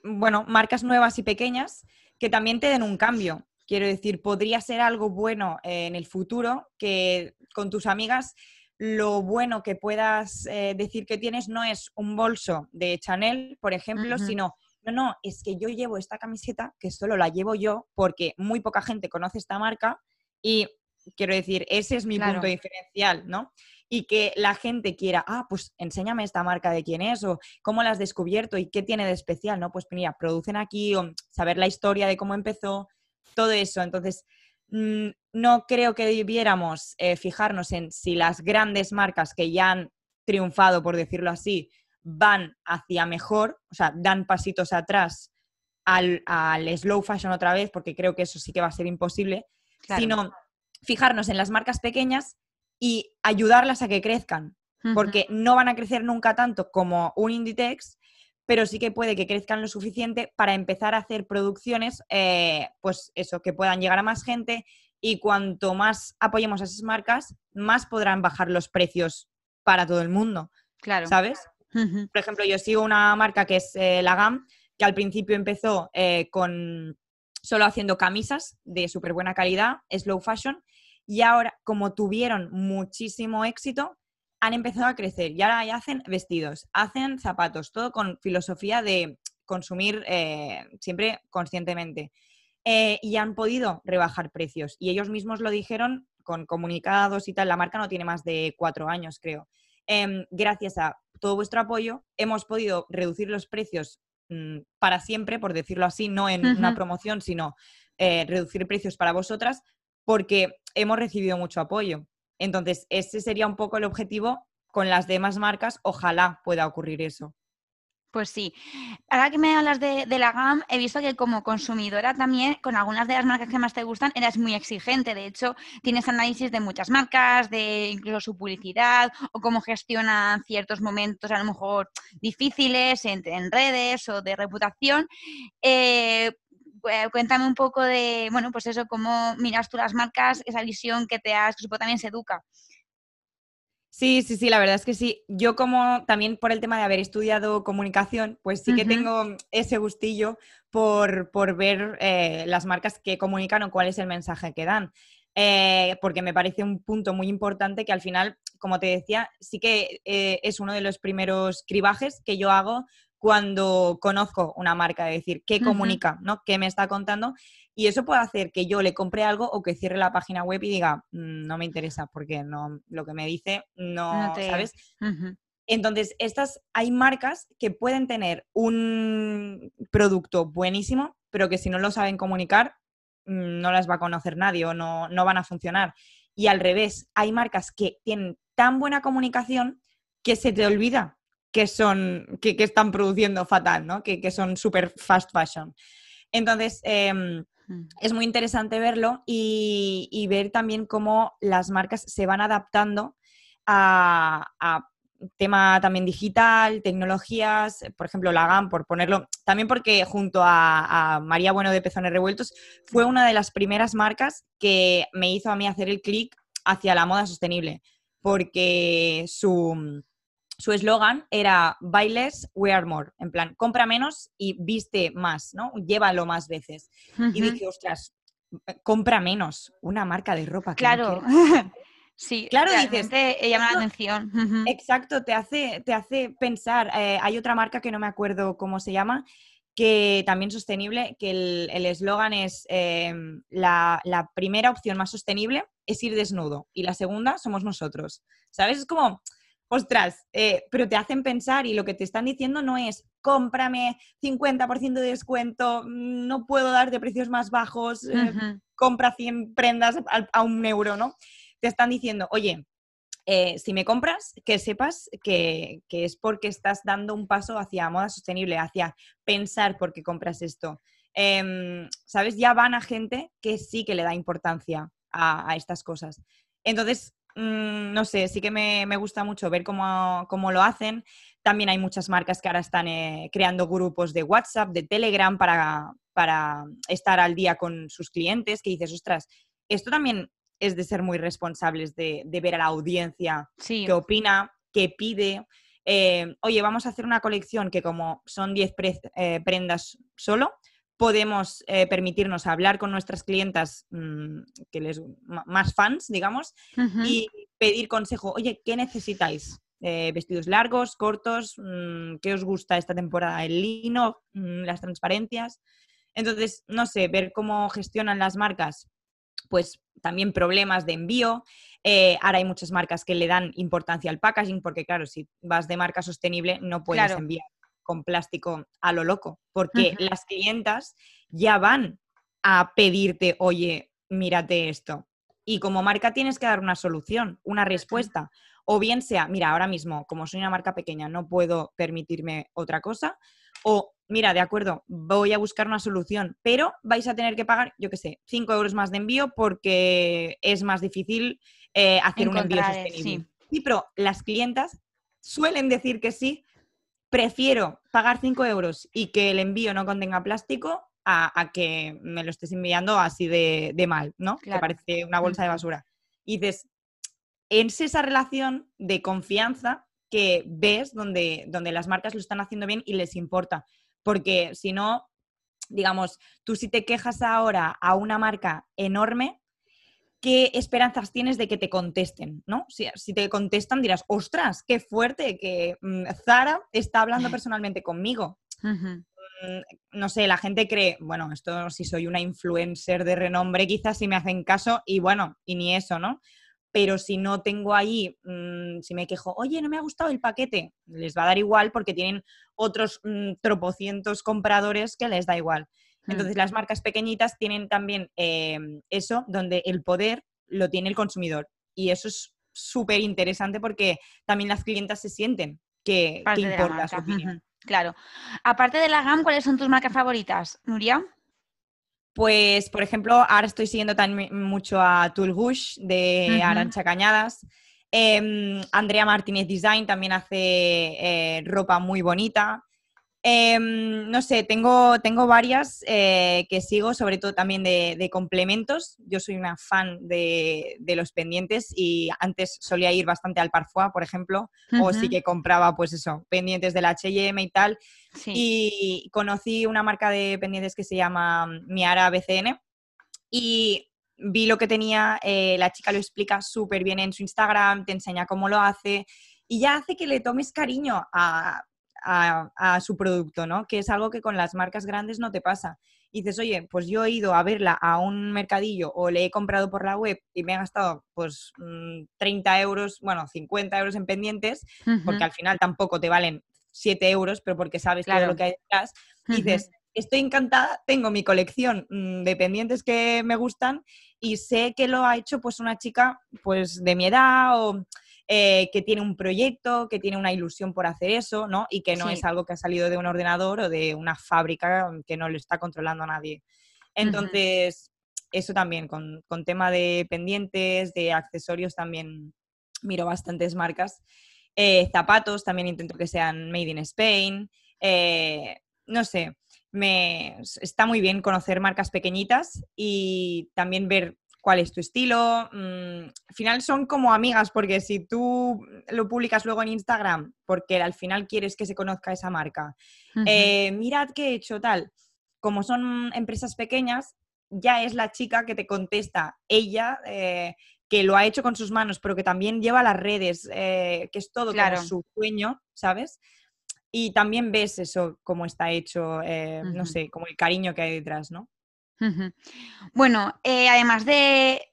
[SPEAKER 2] bueno, marcas nuevas y pequeñas que también te den un cambio. Quiero decir, podría ser algo bueno en el futuro que con tus amigas lo bueno que puedas eh, decir que tienes no es un bolso de Chanel, por ejemplo, sino, no, no, es que yo llevo esta camiseta que solo la llevo yo porque muy poca gente conoce esta marca y quiero decir, ese es mi punto diferencial, ¿no? Y que la gente quiera, ah, pues enséñame esta marca de quién es o cómo la has descubierto y qué tiene de especial, ¿no? Pues mira, producen aquí o saber la historia de cómo empezó, todo eso. Entonces, mm, no creo que debiéramos eh, fijarnos en si las grandes marcas que ya han triunfado, por decirlo así, van hacia mejor, o sea, dan pasitos atrás al, slow fashion otra vez, porque creo que eso sí que va a ser imposible, sino fijarnos en las marcas pequeñas y ayudarlas a que crezcan, porque no van a crecer nunca tanto como un Inditex, pero sí que puede que crezcan lo suficiente para empezar a hacer producciones, eh, pues eso, que puedan llegar a más gente y cuanto más apoyemos a esas marcas, más podrán bajar los precios para todo el mundo. Claro. ¿Sabes? Por ejemplo, yo sigo una marca que es eh, la GAM, que al principio empezó eh, con solo haciendo camisas de súper buena calidad, slow fashion, y ahora, como tuvieron muchísimo éxito, han empezado a crecer y ahora ya hacen vestidos, hacen zapatos, todo con filosofía de consumir eh, siempre conscientemente. y han podido rebajar precios. Y ellos mismos lo dijeron con comunicados y tal. La marca no tiene más de cuatro años, creo. Em, gracias a todo vuestro apoyo, hemos podido reducir los precios mm, para siempre, por decirlo así, no en una promoción, sino eh, reducir precios para vosotras, porque hemos recibido mucho apoyo. Entonces, ese sería un poco el objetivo con las demás marcas. Ojalá pueda ocurrir eso.
[SPEAKER 1] Pues sí. Ahora que me hablas de, la GAM, he visto que como consumidora también, con algunas de las marcas que más te gustan, eres muy exigente. De hecho, tienes análisis de muchas marcas, de incluso su publicidad o cómo gestionan ciertos momentos a lo mejor difíciles en, redes o de reputación. Eh, cuéntame un poco de, bueno, pues eso, cómo miras tú las marcas, esa visión que te has, que supongo también se educa.
[SPEAKER 2] Sí, sí, sí, la verdad es que sí. Yo como también por el tema de haber estudiado comunicación, pues sí que tengo ese gustillo por, ver eh, las marcas que comunican o cuál es el mensaje que dan. Eh, porque me parece un punto muy importante que al final, como te decía, sí que eh, es uno de los primeros cribajes que yo hago cuando conozco una marca, es decir, qué comunica, ¿no? ¿Qué me está contando? Y eso puede hacer que yo le compre algo o que cierre la página web y diga, mm, no me interesa porque no, lo que me dice no, ¿sabes? Entonces, estas hay marcas que pueden tener un producto buenísimo, pero que si no lo saben comunicar, mm, no las va a conocer nadie o no, no van a funcionar. Y al revés, hay marcas que tienen tan buena comunicación que se te olvida que son, que, están produciendo fatal, ¿no? Que, que son súper fast fashion. Entonces, em, Mm. Es muy interesante verlo y, ver también cómo las marcas se van adaptando a, tema también digital, tecnologías, por ejemplo, la GAM, por ponerlo, también porque junto a, María Bueno de Pezones Revueltos fue una de las primeras marcas que me hizo a mí hacer el clic hacia la moda sostenible, porque su, su eslogan era bailes, wear more, en plan, compra menos y viste más, ¿no? Llévalo más veces. Y dije, ostras, compra menos, una marca de ropa.
[SPEAKER 1] claro. (laughs) sí,
[SPEAKER 2] claro, dices.
[SPEAKER 1] Te llama la atención.
[SPEAKER 2] Exacto, te hace, te hace pensar. Eh, hay otra marca que no me acuerdo cómo se llama, que también sostenible, que el eslogan es em, la, la primera opción más sostenible es ir desnudo y la segunda somos nosotros. ¿Sabes? Es como ostras, eh, pero te hacen pensar y lo que te están diciendo no es cómprame 50% de descuento, mm, no puedo dar de precios más bajos, eh, compra 100 prendas a, un euro, ¿no? Te están diciendo, oye, eh, si me compras, que sepas que, es porque estás dando un paso hacia moda sostenible, hacia pensar por qué compras esto. Em, ¿Sabes? Ya van a gente que sí que le da importancia a, a estas cosas. Entonces, Mm, no sé, sí que me, gusta mucho ver cómo, lo hacen. También hay muchas marcas que ahora están eh, creando grupos de WhatsApp, de Telegram para, para estar al día con sus clientes, que dices, ostras, esto también es de ser muy responsables de, ver a la audiencia qué opina, qué pide. Eh, oye, vamos a hacer una colección que como son 10 eh, prendas solo, podemos eh, permitirnos hablar con nuestras clientas mm, que les, más fans, digamos, y pedir consejo, oye, ¿qué necesitáis? Eh, vestidos largos, cortos, mm, ¿qué os gusta esta temporada? El lino, mm, las transparencias. Entonces, no sé, ver cómo gestionan las marcas, pues también problemas de envío. Eh, ahora hay muchas marcas que le dan importancia al packaging, porque claro, si vas de marca sostenible no puedes enviar con plástico a lo loco, porque las clientas ya van a pedirte, oye, mírate esto. Y como marca tienes que dar una solución, una respuesta. O bien sea, mira, ahora mismo, como soy una marca pequeña, no puedo permitirme otra cosa. O, mira, de acuerdo, voy a buscar una solución, pero vais a tener que pagar, yo qué sé, 5 euros más de envío porque es más difícil eh, hacer un envío sostenible. Sí. pero las clientas suelen decir que sí prefiero pagar 5 euros y que el envío no contenga plástico a, que me lo estés enviando así de, mal, ¿no? Que parece una bolsa de basura. Y dices, es esa relación de confianza que ves donde, donde las marcas lo están haciendo bien y les importa. Porque si no, digamos, tú si te quejas ahora a una marca enorme, ¿qué esperanzas tienes de que te contesten? ¿no? Si, te contestan dirás, ostras, qué fuerte que mm, Zara está hablando personalmente conmigo. Mm, no sé, la gente cree, bueno, esto si soy una influencer de renombre, quizás si me hacen caso y bueno, y ni eso, ¿no? Pero si no tengo ahí, mm, si me quejo, oye, no me ha gustado el paquete, les va a dar igual porque tienen otros tropocientos compradores que les da igual. Mm. Entonces, las marcas pequeñitas tienen también em, eso, donde el poder lo tiene el consumidor. Y eso es súper interesante porque también las clientas se sienten que, importa su opinión.
[SPEAKER 1] Claro. Aparte de la GAM, ¿cuáles son tus marcas favoritas, Nuria?
[SPEAKER 2] Pues, por ejemplo, ahora estoy siguiendo también mucho a Tulgush de Arancha Cañadas. Em, Andrea Martínez Design también hace eh, ropa muy bonita. Em, no sé, tengo, tengo varias eh, que sigo, sobre todo también de, complementos. Yo soy una fan de, los pendientes y antes solía ir bastante al Parfois, por ejemplo, o sí que compraba, pues eso, pendientes del H&M y tal. Y conocí una marca de pendientes que se llama Miara BCN y vi lo que tenía, eh, la chica lo explica súper bien en su Instagram, te enseña cómo lo hace y ya hace que le tomes cariño a a, su producto, ¿no? Que es algo que con las marcas grandes no te pasa. Y dices, oye, pues yo he ido a verla a un mercadillo o le he comprado por la web y me he gastado pues 30 mm, euros, bueno, 50 euros en pendientes, porque al final tampoco te valen 7 euros, pero porque sabes todo lo que hay detrás. dices, estoy encantada, tengo mi colección mm, de pendientes que me gustan y sé que lo ha hecho pues una chica pues de mi edad o eh, que tiene un proyecto, que tiene una ilusión por hacer eso, ¿no? Y que no es algo que ha salido de un ordenador o de una fábrica que no lo está controlando a nadie. Entonces, eso también, con, tema de pendientes, de accesorios, también miro bastantes marcas. Eh, zapatos, también intento que sean made in Spain. Eh, no sé, me, está muy bien conocer marcas pequeñitas y también ver cuál es tu estilo. Mm, al final son como amigas, porque si tú lo publicas luego en Instagram, porque al final quieres que se conozca esa marca, eh, mirad qué he hecho tal. Como son empresas pequeñas, ya es la chica que te contesta, ella, eh, que lo ha hecho con sus manos, pero que también lleva las redes, eh, que es todo claro. su sueño, ¿sabes? Y también ves eso, cómo está hecho, no sé, como el cariño que hay detrás, ¿no?
[SPEAKER 1] Bueno, eh, además de,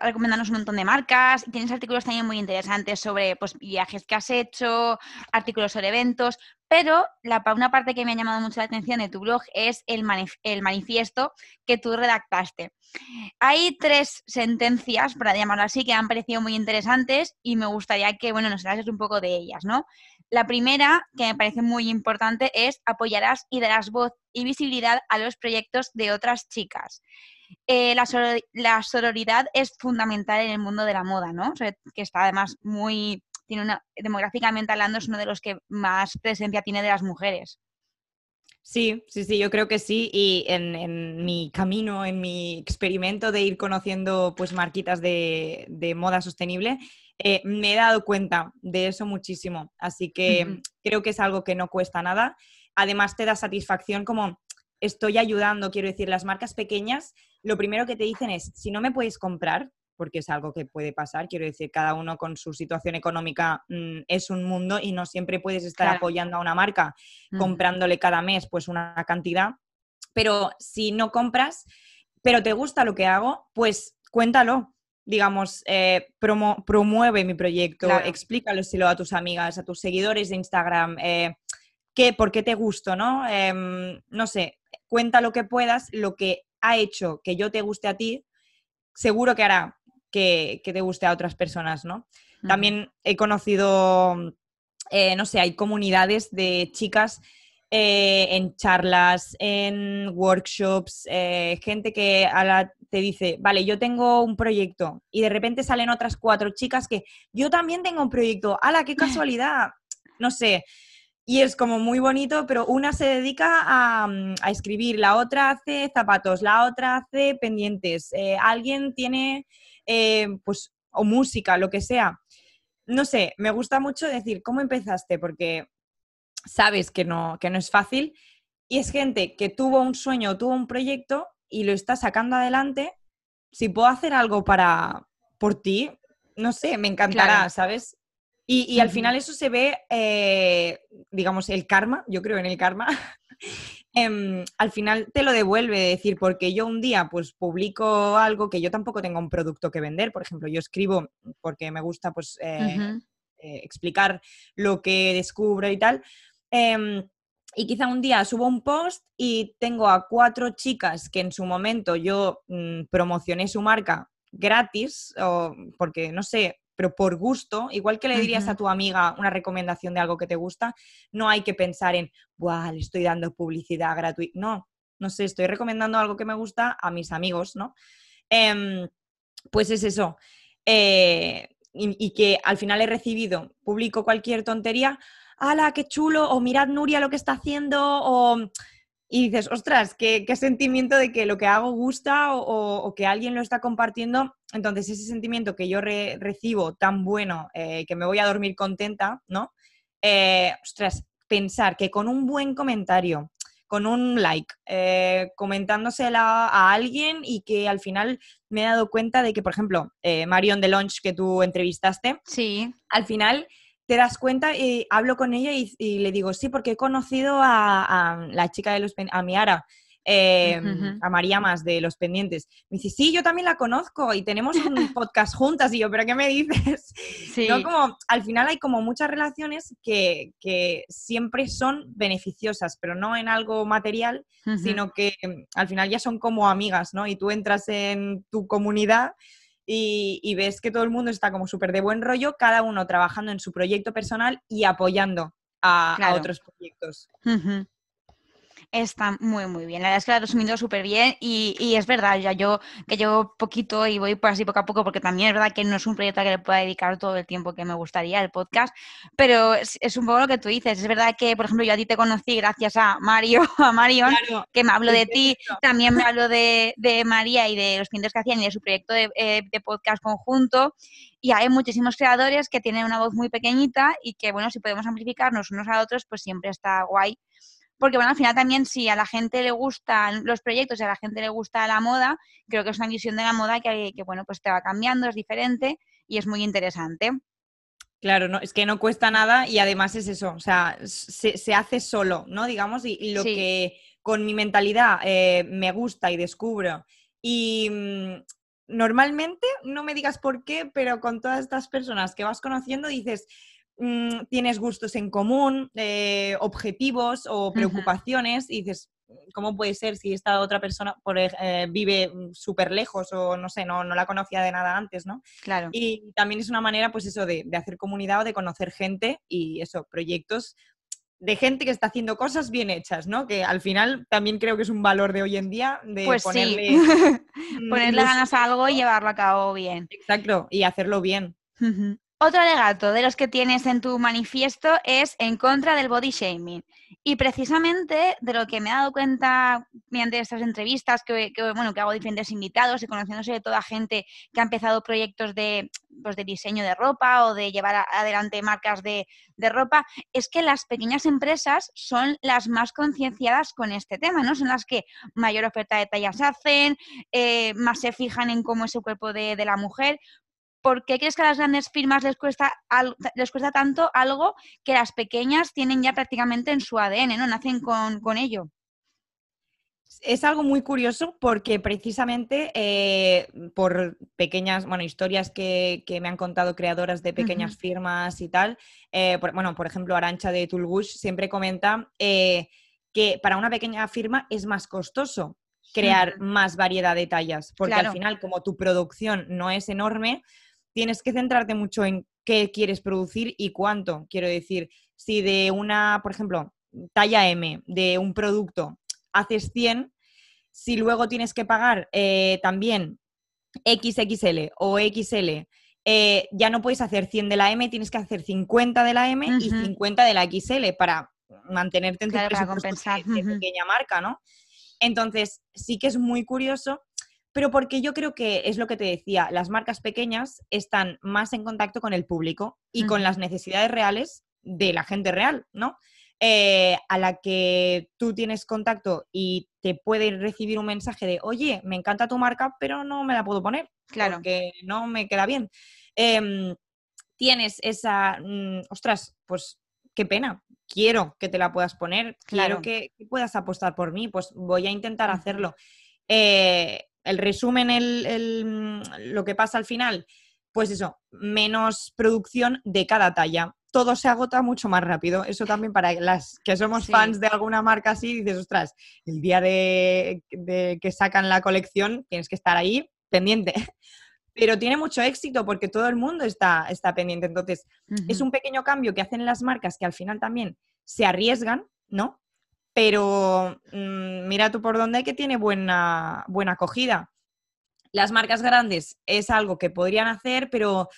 [SPEAKER 1] recomendarnos un montón de marcas, tienes artículos también muy interesantes sobre pues, viajes que has hecho, artículos sobre eventos, pero la, una parte que me ha llamado mucho la atención de tu blog es el, el manifiesto que tú redactaste. Hay tres sentencias, para llamarlo así, que han parecido muy interesantes y me gustaría que bueno, nos hablases un poco de ellas, ¿no? La primera, que me parece muy importante, es apoyarás y darás voz y visibilidad a los proyectos de otras chicas. Eh, la, sororidad es fundamental en el mundo de la moda, ¿no? que está además muy, tiene una, demográficamente hablando, es uno de los que más presencia tiene de las mujeres.
[SPEAKER 2] Sí, sí, sí, yo creo que sí. Y en, mi camino, en mi experimento de ir conociendo pues marquitas de, de moda sostenible, eh, me he dado cuenta de eso muchísimo. Así que creo que es algo que no cuesta nada. Además, te da satisfacción como estoy ayudando, quiero decir, las marcas pequeñas, lo primero que te dicen es, si no me puedes comprar, porque es algo que puede pasar, quiero decir, cada uno con su situación económica mm, es un mundo y no siempre puedes estar apoyando a una marca comprándole cada mes pues una cantidad, pero si no compras, pero te gusta lo que hago, pues cuéntalo, digamos, eh, promueve mi proyecto, explícalo a tus amigas, a tus seguidores de Instagram, eh, qué, por qué te gusto, ¿no? Em, no sé, cuenta lo que puedas, lo que ha hecho que yo te guste a ti, seguro que hará que, te guste a otras personas, ¿no? También he conocido, eh, no sé, hay comunidades de chicas en charlas, en workshops, gente que a la, te dice, vale, yo tengo un proyecto y de repente salen otras cuatro chicas que yo también tengo un proyecto, ¡hala, qué (laughs) casualidad! No sé, y es como muy bonito, pero una se dedica a, mm, escribir, la otra hace zapatos, la otra hace pendientes, eh, alguien tiene, eh, pues, o música, lo que sea. No sé, me gusta mucho decir, ¿cómo empezaste? Porque sabes que no, que no es fácil y es gente que tuvo un sueño, tuvo un proyecto y lo está sacando adelante. Si puedo hacer algo para, por ti, no sé, me encantará, ¿sabes? Y, al final eso se ve, eh, digamos, el karma, yo creo en el karma, (laughs) em, al final te lo devuelve, decir, porque yo un día pues publico algo que yo tampoco tengo un producto que vender, por ejemplo, yo escribo porque me gusta pues eh, eh, explicar lo que descubro y tal. Em, y quizá un día subo un post y tengo a cuatro chicas que en su momento yo mm, promocioné su marca gratis, o porque no sé, pero por gusto, igual que le dirías a tu amiga una recomendación de algo que te gusta, no hay que pensar en, ¡buah, le estoy dando publicidad gratuita! No, no sé, estoy recomendando algo que me gusta a mis amigos, ¿no? Em, pues es eso. Eh, y, que al final he recibido, publico cualquier tontería, ¡hala, qué chulo! O mirad Nuria lo que está haciendo, o y dices, ostras, qué, sentimiento de que lo que hago gusta o, que alguien lo está compartiendo. Entonces, ese sentimiento que yo recibo tan bueno, eh, que me voy a dormir contenta, ¿no? Eh, ostras, pensar que con un buen comentario, con un like, eh, comentándosela a alguien y que al final me he dado cuenta de que, por ejemplo, Marion de Launch que tú entrevistaste,
[SPEAKER 1] sí.
[SPEAKER 2] al final te das cuenta y hablo con ella y, le digo, sí, porque he conocido a, la chica de los a Miara, em, a María Más de Los Pendientes. Me dice, sí, yo también la conozco y tenemos un (laughs) podcast juntas. Y yo, ¿pero qué me dices? Sí. Como, al final hay como muchas relaciones que, siempre son beneficiosas, pero no en algo material, sino que em, al final ya son como amigas, ¿no? Y tú entras en tu comunidad y, ves que todo el mundo está como súper de buen rollo, cada uno trabajando en su proyecto personal y apoyando a, otros proyectos.
[SPEAKER 1] Está muy, muy bien. La verdad es que la ha resumido súper bien y, es verdad, ya yo que llevo poquito y voy por así poco a poco, porque también es verdad que no es un proyecto al que le pueda dedicar todo el tiempo que me gustaría, el podcast, pero es, un poco lo que tú dices. Es verdad que, por ejemplo, yo a ti te conocí gracias a Mario, (laughs) a Marion, que me habló de ti, también me habló de, María y de los pintos que hacían y de su proyecto de, eh, de podcast conjunto y hay muchísimos creadores que tienen una voz muy pequeñita y que, bueno, si podemos amplificarnos unos a otros, pues siempre está guay porque bueno, al final también si a la gente le gustan los proyectos y a la gente le gusta la moda, creo que es una visión de la moda que, que bueno, pues te va cambiando, es diferente y es muy interesante.
[SPEAKER 2] Claro, no, es que no cuesta nada y además es eso, o sea, se, hace solo, ¿no? Digamos, y, lo que con mi mentalidad eh, me gusta y descubro. Y mm, normalmente, no me digas por qué, pero con todas estas personas que vas conociendo dices, Mm, tienes gustos en común, eh, objetivos o preocupaciones y dices, ¿cómo puede ser si esta otra persona por, eh, vive mm, súper lejos o no sé, no, no la conocía de nada antes, ¿no?
[SPEAKER 1] Claro.
[SPEAKER 2] Y también es una manera, pues eso, de, hacer comunidad o de conocer gente y eso, proyectos de gente que está haciendo cosas bien hechas, ¿no? Que al final también creo que es un valor de hoy en día de
[SPEAKER 1] pues ponerle, (laughs) ponerle ganas a algo y (laughs) llevarlo a cabo bien.
[SPEAKER 2] Exacto, y hacerlo bien.
[SPEAKER 1] Otro alegato de los que tienes en tu manifiesto es en contra del body shaming. Y precisamente de lo que me he dado cuenta mediante estas entrevistas que, bueno, que hago diferentes invitados y conociéndose de toda gente que ha empezado proyectos de, pues, de diseño de ropa o de llevar adelante marcas de, ropa, es que las pequeñas empresas son las más concienciadas con este tema, ¿no? Son las que mayor oferta de tallas hacen, eh, más se fijan en cómo es el cuerpo de, de la mujer, ¿por qué crees que a las grandes firmas les cuesta, les cuesta tanto algo que las pequeñas tienen ya prácticamente en su ADN, ¿no? Nacen con, ello.
[SPEAKER 2] Es algo muy curioso porque precisamente eh, por pequeñas, bueno, historias que, me han contado creadoras de pequeñas firmas y tal, eh, bueno, por ejemplo, Arancha de Tulgush siempre comenta eh, que para una pequeña firma es más costoso crear más variedad de tallas, porque al final, como tu producción no es enorme, tienes que centrarte mucho en qué quieres producir y cuánto. Quiero decir, si de una, por ejemplo, talla M de un producto haces 100, si luego tienes que pagar eh, también XXL o XL, eh, ya no puedes hacer 100 de la M, tienes que hacer 50 de la M y 50 de la XL para mantenerte en tu presupuesto de, pequeña marca, ¿no? Entonces, sí que es muy curioso, pero porque yo creo que es lo que te decía, las marcas pequeñas están más en contacto con el público y con las necesidades reales de la gente real, ¿no? Eh, a la que tú tienes contacto y te puede recibir un mensaje de, oye, me encanta tu marca, pero no me la puedo poner, claro. porque no me queda bien. Em, tienes esa, mm, ostras, pues qué pena, quiero que te la puedas poner, quiero que, puedas apostar por mí, pues voy a intentar hacerlo. Eh, el resumen, el, lo que pasa al final, pues eso, menos producción de cada talla todo se agota mucho más rápido. Eso también para las que somos fans de alguna marca así, dices, ostras, el día de, que sacan la colección tienes que estar ahí pendiente. (laughs) Pero tiene mucho éxito porque todo el mundo está, está pendiente. Entonces, es un pequeño cambio que hacen las marcas que al final también se arriesgan, ¿no? Pero mm, mira tú por dónde que tiene buena, buena acogida. Las marcas grandes es algo que podrían hacer, pero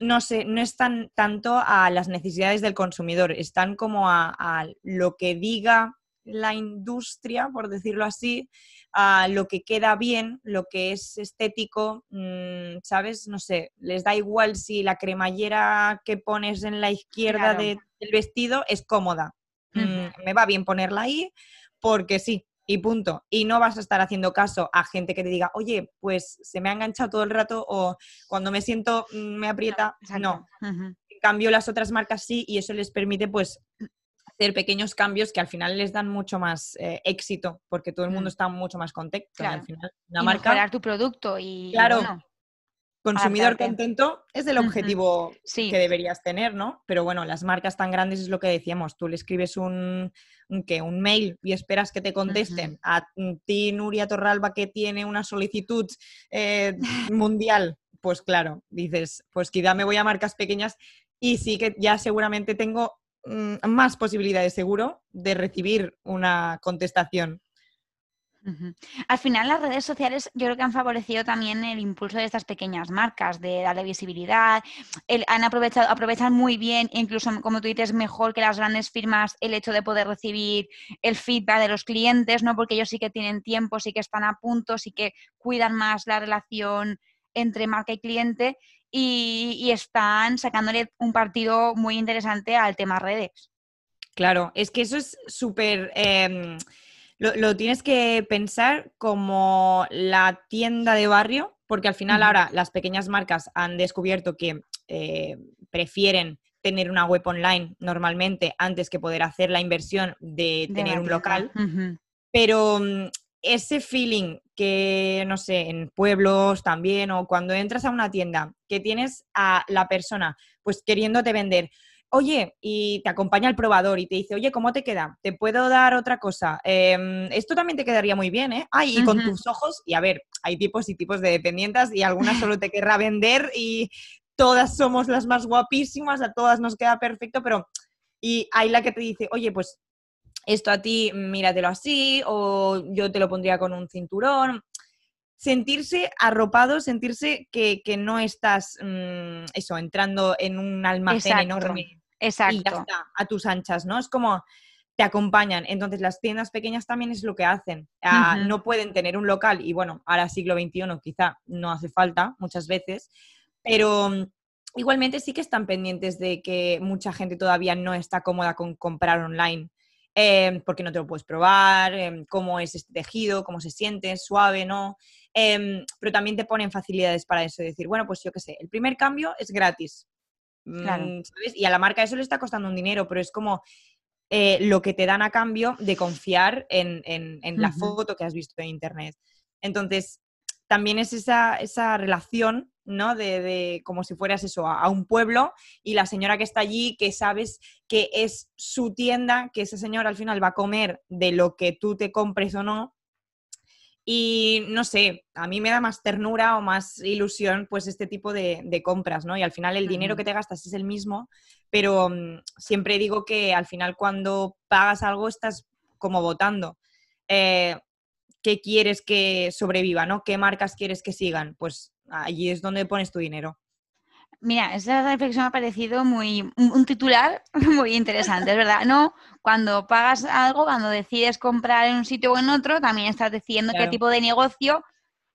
[SPEAKER 2] no sé, no están tanto a las necesidades del consumidor, están como a, lo que diga la industria, por decirlo así, a lo que queda bien, lo que es estético, mm, ¿sabes? No sé, les da igual si la cremallera que pones en la izquierda del vestido es cómoda. Mm, me va bien ponerla ahí porque sí, y punto. Y no vas a estar haciendo caso a gente que te diga, oye, pues se me ha enganchado todo el rato o cuando me siento mm, me aprieta. No. En cambio, las otras marcas sí y eso les permite pues hacer pequeños cambios que al final les dan mucho más eh, éxito porque todo el mundo mm. está mucho más contento. Al final,
[SPEAKER 1] una y marca... mejorar tu producto y...
[SPEAKER 2] Claro. Consumidor contento es el objetivo que deberías tener, ¿no? Pero bueno, las marcas tan grandes es lo que decíamos, tú le escribes un, que un mail y esperas que te contesten, a ti, Nuria Torralba, que tiene una solicitud eh, mundial, pues claro, dices, pues quizá me voy a marcas pequeñas y sí que ya seguramente tengo mm, más posibilidades seguro de recibir una contestación
[SPEAKER 1] al final las redes sociales yo creo que han favorecido también el impulso de estas pequeñas marcas, de darle visibilidad, han aprovechado, aprovechan muy bien, incluso como tú dices, mejor que las grandes firmas el hecho de poder recibir el feedback de los clientes, ¿no? Porque ellos sí que tienen tiempo, sí que están a punto, sí que cuidan más la relación entre marca y cliente y, están sacándole un partido muy interesante al tema redes.
[SPEAKER 2] Claro, es que eso es súper... Em, lo, tienes que pensar como la tienda de barrio, porque al final ahora las pequeñas marcas han descubierto que eh, prefieren tener una web online normalmente antes que poder hacer la inversión de, tener un local. Pero mm, ese feeling que, no sé, en pueblos también o cuando entras a una tienda, que tienes a la persona pues queriéndote vender oye, y te acompaña el probador y te dice, oye, ¿cómo te queda? ¿Te puedo dar otra cosa? Em, esto también te quedaría muy bien, ¿eh? Ay, y con tus ojos, y a ver, hay tipos y tipos de dependientes y algunas (laughs) solo te querrá vender y todas somos las más guapísimas, a todas nos queda perfecto, pero... Y hay la que te dice, oye, pues esto a ti, míratelo así, o yo te lo pondría con un cinturón sentirse arropado, sentirse que, no estás, mm, eso, entrando en un almacén enorme Exacto. Y ya está, a tus anchas, ¿no? Es como te acompañan. Entonces, las tiendas pequeñas también es lo que hacen. Ah, no pueden tener un local y bueno, ahora siglo XXI quizá no hace falta muchas veces, pero mm, igualmente sí que están pendientes de que mucha gente todavía no está cómoda con comprar online. Eh, porque no te lo puedes probar, em, cómo es este tejido, cómo se siente, suave, ¿no? Em, pero también te ponen facilidades para eso, decir, bueno, pues yo qué sé, el primer cambio es gratis, Mm, y a la marca eso le está costando un dinero, pero es como eh, lo que te dan a cambio de confiar en, la foto que has visto en internet. Entonces, también es esa, esa relación, ¿no? De, como si fueras eso, a, un pueblo y la señora que está allí, que sabes que es su tienda, que esa señora al final va a comer de lo que tú te compres o no, y no sé, a mí me da más ternura o más ilusión pues este tipo de, compras, ¿no? Y al final el dinero que te gastas es el mismo, pero mm, siempre digo que al final cuando pagas algo estás como votando. Eh, ¿Qué quieres que sobreviva, no? ¿Qué marcas quieres que sigan? Pues allí es donde pones tu dinero.
[SPEAKER 1] Mira, esa reflexión me ha parecido muy un titular (laughs) muy interesante, es verdad. No, cuando pagas algo, cuando decides comprar en un sitio o en otro, también estás decidiendo qué tipo de negocio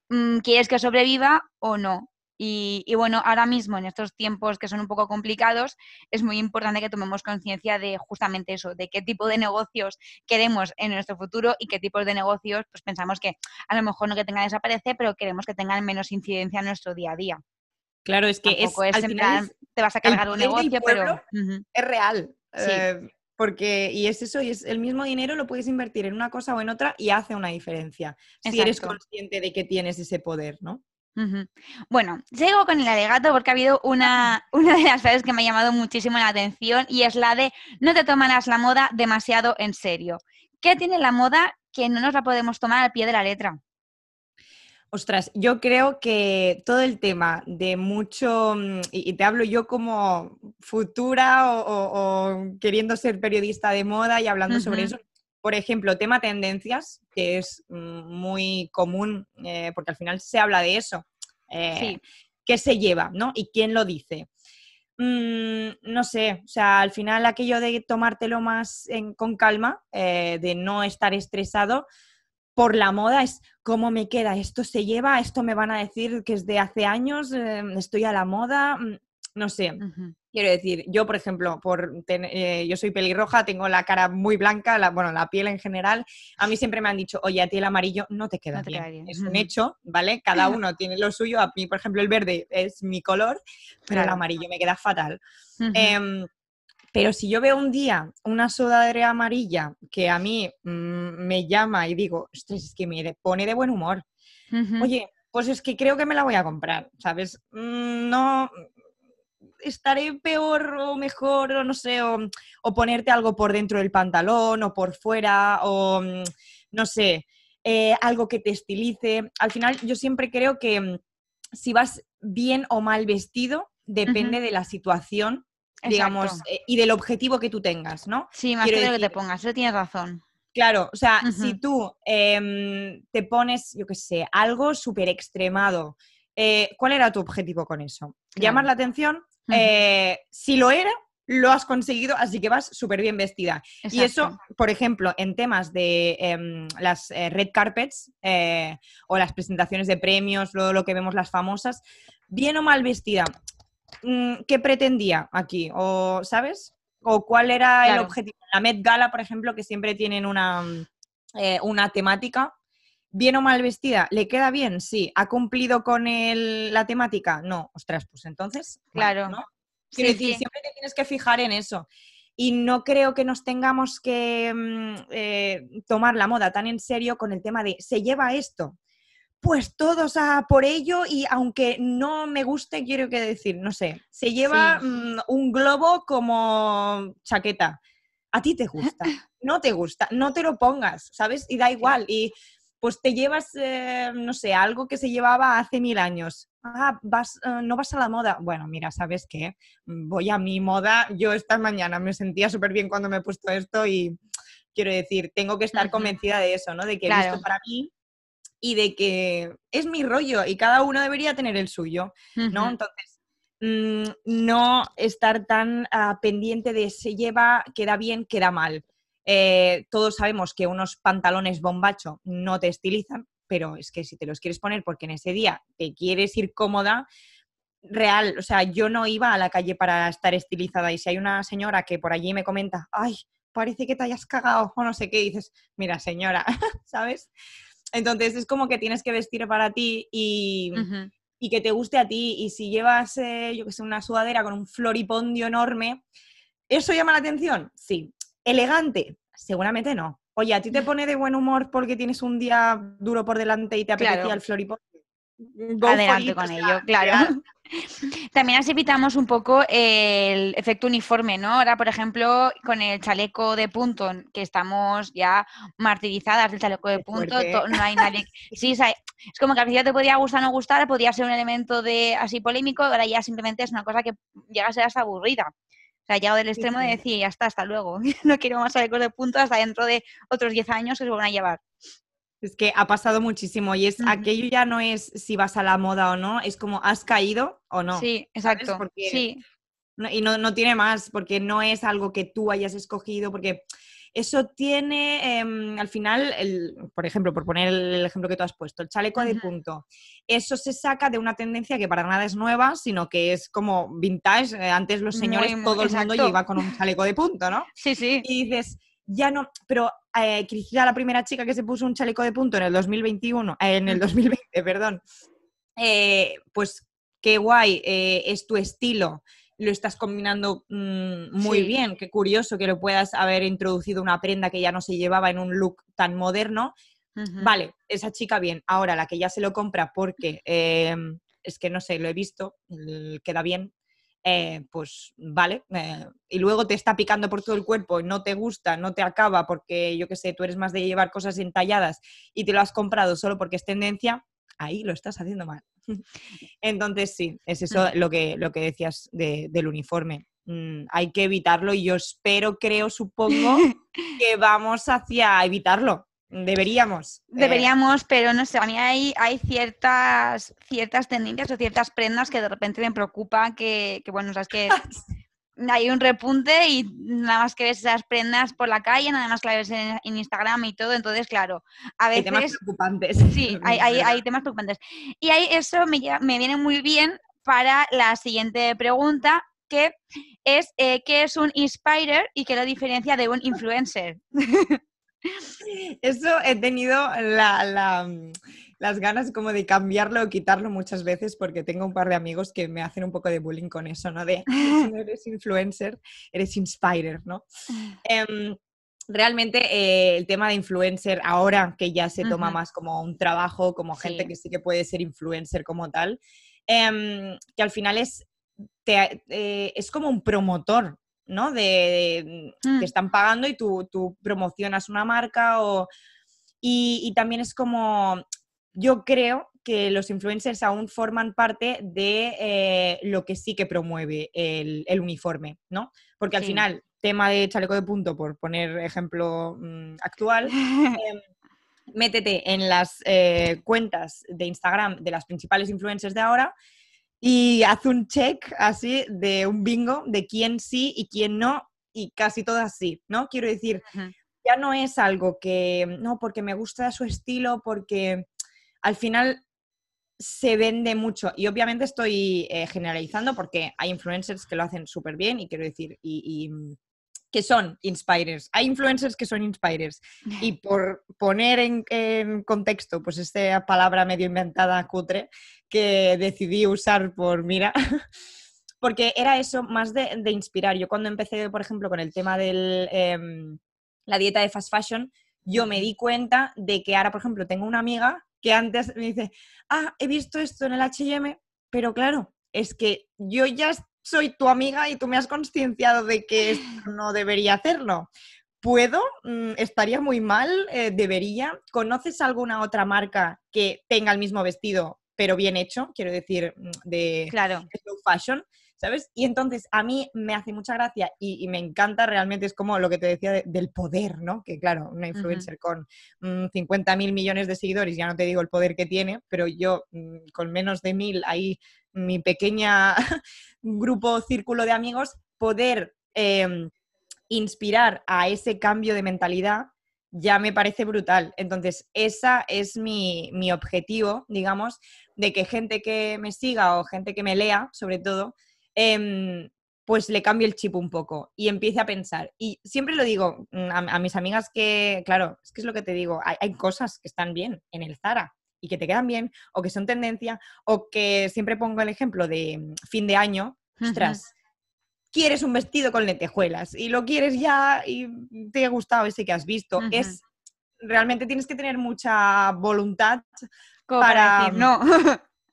[SPEAKER 1] mm, quieres que sobreviva o no. Y, bueno, ahora mismo en estos tiempos que son un poco complicados, es muy importante que tomemos conciencia de justamente eso, de qué tipo de negocios queremos en nuestro futuro y qué tipos de negocios pues pensamos que a lo mejor no que tengan desaparecer, pero queremos que tengan menos incidencia en nuestro día a día.
[SPEAKER 2] Claro, es que es,
[SPEAKER 1] al final te vas a cargar un negocio, pero
[SPEAKER 2] es real. Eh, porque, y es eso, y es el mismo dinero lo puedes invertir en una cosa o en otra y hace una diferencia. Si eres consciente de que tienes ese poder, ¿no?
[SPEAKER 1] Bueno, sigo con el alegato porque ha habido una, (laughs) una de las frases que me ha llamado muchísimo la atención y es la de no te tomarás la moda demasiado en serio. ¿Qué tiene la moda que no nos la podemos tomar al pie de la letra?
[SPEAKER 2] Ostras, yo creo que todo el tema de mucho, mm, y, te hablo yo como futura o, queriendo ser periodista de moda y hablando sobre eso, por ejemplo, tema tendencias, que es mm, muy común, eh, porque al final se habla de eso. Eh, ¿Qué se lleva, no? ¿Y quién lo dice? Mm, no sé, o sea, al final aquello de tomártelo más con calma, eh, de no estar estresado, por la moda es cómo me queda, esto se lleva, esto me van a decir que es de hace años, em, estoy a la moda, mm, no sé. Quiero decir, yo, por ejemplo, por eh, yo soy pelirroja, tengo la cara muy blanca, la, bueno, la piel en general. A mí siempre me han dicho, oye, a ti el amarillo no te queda, bien. Es un hecho, ¿vale? Cada (laughs) uno tiene lo suyo. A mí, por ejemplo, el verde es mi color, pero el amarillo me queda fatal. Pero si yo veo un día una sudadera amarilla que a mí mm, me llama y digo, es que me pone de buen humor. Oye, pues es que creo que me la voy a comprar, ¿sabes? Mm, no estaré peor o mejor, o no sé, o, ponerte algo por dentro del pantalón o por fuera, o mm, no sé, eh, algo que te estilice. Al final, yo siempre creo que si vas bien o mal vestido, depende de la situación digamos, eh, y del objetivo que tú tengas, ¿no?
[SPEAKER 1] Sí, más que de lo que te pongas, eso tienes razón.
[SPEAKER 2] Claro, o sea, si tú em, te pones, yo qué sé, algo súper extremado, eh, ¿cuál era tu objetivo con eso? ¿Llamar la atención? Eh, si lo era, lo has conseguido, así que vas súper bien vestida. Y eso, por ejemplo, en temas de em, las red carpets o las presentaciones de premios, todo lo que vemos las famosas, bien o mal vestida, qué pretendía aquí, o ¿sabes? O cuál era el objetivo. La Met Gala, por ejemplo, que siempre tienen una, mm, eh, una temática. ¿Bien o mal vestida? ¿Le queda bien? Sí. ¿Ha cumplido con la temática? No. Ostras, pues entonces.
[SPEAKER 1] Claro.
[SPEAKER 2] siempre te tienes que fijar en eso. Y no creo que nos tengamos que mm, eh, tomar la moda tan en serio con el tema de se lleva esto pues todos a por ello y aunque no me guste, quiero que decir, no sé, se lleva mm, un globo como chaqueta. A ti te gusta, (laughs) no te gusta, no te lo pongas, ¿sabes? Y da igual. Y pues te llevas, eh, no sé, algo que se llevaba hace mil años. Ah, vas, eh, no vas a la moda. Bueno, mira, ¿sabes qué? Voy a mi moda. Yo esta mañana me sentía súper bien cuando me he puesto esto y quiero decir, tengo que estar convencida de eso, ¿no? De que esto para mí y de que es mi rollo y cada uno debería tener el suyo, ¿no? Entonces, mm, no estar tan ah, pendiente de se lleva, queda bien, queda mal. Eh, todos sabemos que unos pantalones bombacho no te estilizan, pero es que si te los quieres poner porque en ese día te quieres ir cómoda, real, o sea, yo no iba a la calle para estar estilizada y si hay una señora que por allí me comenta, ay, parece que te hayas cagado o no sé qué, dices, mira señora, (laughs) ¿sabes? Entonces es como que tienes que vestir para ti y, que te guste a ti. Y si llevas, eh, yo que sé, una sudadera con un floripondio enorme, ¿eso llama la atención? Sí. ¿Elegante? Seguramente no. Oye, ¿a ti te (laughs) pone de buen humor porque tienes un día duro por delante y te apetecía el floripondio?
[SPEAKER 1] Adelante con ello, claro. También así evitamos un poco el efecto uniforme, ¿no? Ahora, por ejemplo, con el chaleco de punto, que estamos ya martirizadas del chaleco de punto, no hay nadie. (laughs) Sí, es como que al principio te podía gustar o no gustar, podía ser un elemento de así polémico, ahora ya simplemente es una cosa que llega a ser hasta aburrida. O sea, llegado del extremo de decir, ya está, hasta luego. (laughs) no quiero más chalecos de punto hasta dentro de otros 10 años que se van a llevar.
[SPEAKER 2] Es que ha pasado muchísimo y es aquello ya no es si vas a la moda o no, es como has caído o no.
[SPEAKER 1] Sí, exacto. sí.
[SPEAKER 2] y no, no, tiene más, porque no es algo que tú hayas escogido, porque eso tiene, em, al final, el, por ejemplo, por poner el ejemplo que tú has puesto, el chaleco de punto. Eso se saca de una tendencia que para nada es nueva, sino que es como vintage. Eh, antes los señores, todo el mundo iba con un chaleco de punto, ¿no?
[SPEAKER 1] Sí, sí.
[SPEAKER 2] Y dices, ya no, pero eh, la primera chica que se puso un chaleco de punto en el 2021, eh, en el 2020, perdón, eh, pues qué guay, es tu estilo lo estás combinando mm, muy bien. Qué curioso que lo puedas haber introducido una prenda que ya no se llevaba en un look tan moderno. Vale, esa chica bien. Ahora la que ya se lo compra porque es que no sé, lo he visto, queda bien. Eh, pues vale, eh, y luego te está picando por todo el cuerpo no te gusta, no te acaba porque yo qué sé, tú eres más de llevar cosas entalladas y te lo has comprado solo porque es tendencia, ahí lo estás haciendo mal. (laughs) Entonces, sí, es eso lo que, lo que decías del uniforme. Mm, hay que evitarlo y yo espero, creo, supongo (laughs) que vamos hacia evitarlo. Deberíamos.
[SPEAKER 1] Eh. Deberíamos, pero no sé, a mí hay, hay ciertas, ciertas tendencias o ciertas prendas que de repente me preocupa que, que bueno, sabes que (laughs) hay un repunte y nada más que ves esas prendas por la calle, nada más que las ves en, Instagram y todo, entonces claro, a veces...
[SPEAKER 2] Hay temas preocupantes.
[SPEAKER 1] Sí, (laughs) hay, hay, temas preocupantes. Y ahí eso me, me, viene muy bien para la siguiente pregunta, que es eh, ¿qué es un inspirer y qué lo diferencia de un influencer? (laughs)
[SPEAKER 2] Eso he tenido la las ganas como de cambiarlo o quitarlo muchas veces porque tengo un par de amigos que me hacen un poco de bullying con eso, ¿no? De si no eres influencer, eres inspirer, ¿no? (laughs) Em, realmente eh, el tema de influencer ahora que ya se toma más como un trabajo, como gente que sí que puede ser influencer como tal, em, que al final es, eh, es como un promotor, ¿no? De, te mm. están pagando y tú, tú promocionas una marca o... Y, y, también es como yo creo que los influencers aún forman parte de eh, lo que sí que promueve el, uniforme, ¿no? Porque al final, tema de chaleco de punto, por poner ejemplo mm, actual, (laughs) em, métete en las eh, cuentas de Instagram de las principales influencers de ahora y haz un check así de un bingo de quién sí y quién no, y casi todas sí, ¿no? Quiero decir, ya no es algo que, no, porque me gusta su estilo, porque al final se vende mucho. Y obviamente estoy eh, generalizando porque hay influencers que lo hacen súper bien y quiero decir, y, mm, que son inspirers. Hay influencers que son inspirers. (laughs) Y por poner en, contexto, pues esta palabra medio inventada, cutre, que decidí usar por mira, (laughs) porque era eso más de, inspirar. Yo cuando empecé, por ejemplo, con el tema de em, la dieta de fast fashion, yo me di cuenta de que ahora, por ejemplo, tengo una amiga que antes me dice, ah, he visto esto en el HM, pero claro, es que yo ya soy tu amiga y tú me has concienciado de que esto (sighs) no debería hacerlo. ¿Puedo? Mm, ¿Estaría muy mal? Eh, ¿Debería? ¿Conoces alguna otra marca que tenga el mismo vestido, pero bien hecho? Quiero decir, mm, de,
[SPEAKER 1] claro.
[SPEAKER 2] slow fashion. ¿sabes? Y entonces a mí me hace mucha gracia y, me encanta realmente, es como lo que te decía del poder, ¿no? Que claro, una influencer con 50 mm, mil millones de seguidores, ya no te digo el poder que tiene, pero yo mm, con menos de mil, ahí mi pequeña (laughs) grupo, círculo de amigos, poder em, inspirar a ese cambio de mentalidad ya me parece brutal. Entonces, esa es mi, mi, objetivo, digamos, de que gente que me siga o gente que me lea, sobre todo, Em, pues le cambio el chip un poco y empiece a pensar. Y siempre lo digo mm, a, mis amigas que, claro, es que es lo que te digo, hay, cosas que están bien en el Zara y que te quedan bien o que son tendencia o que siempre pongo el ejemplo de mm, fin de año, ostras, quieres un vestido con lentejuelas y lo quieres ya y te ha gustado ese que has visto. Es realmente tienes que tener mucha voluntad para,
[SPEAKER 1] decir, no.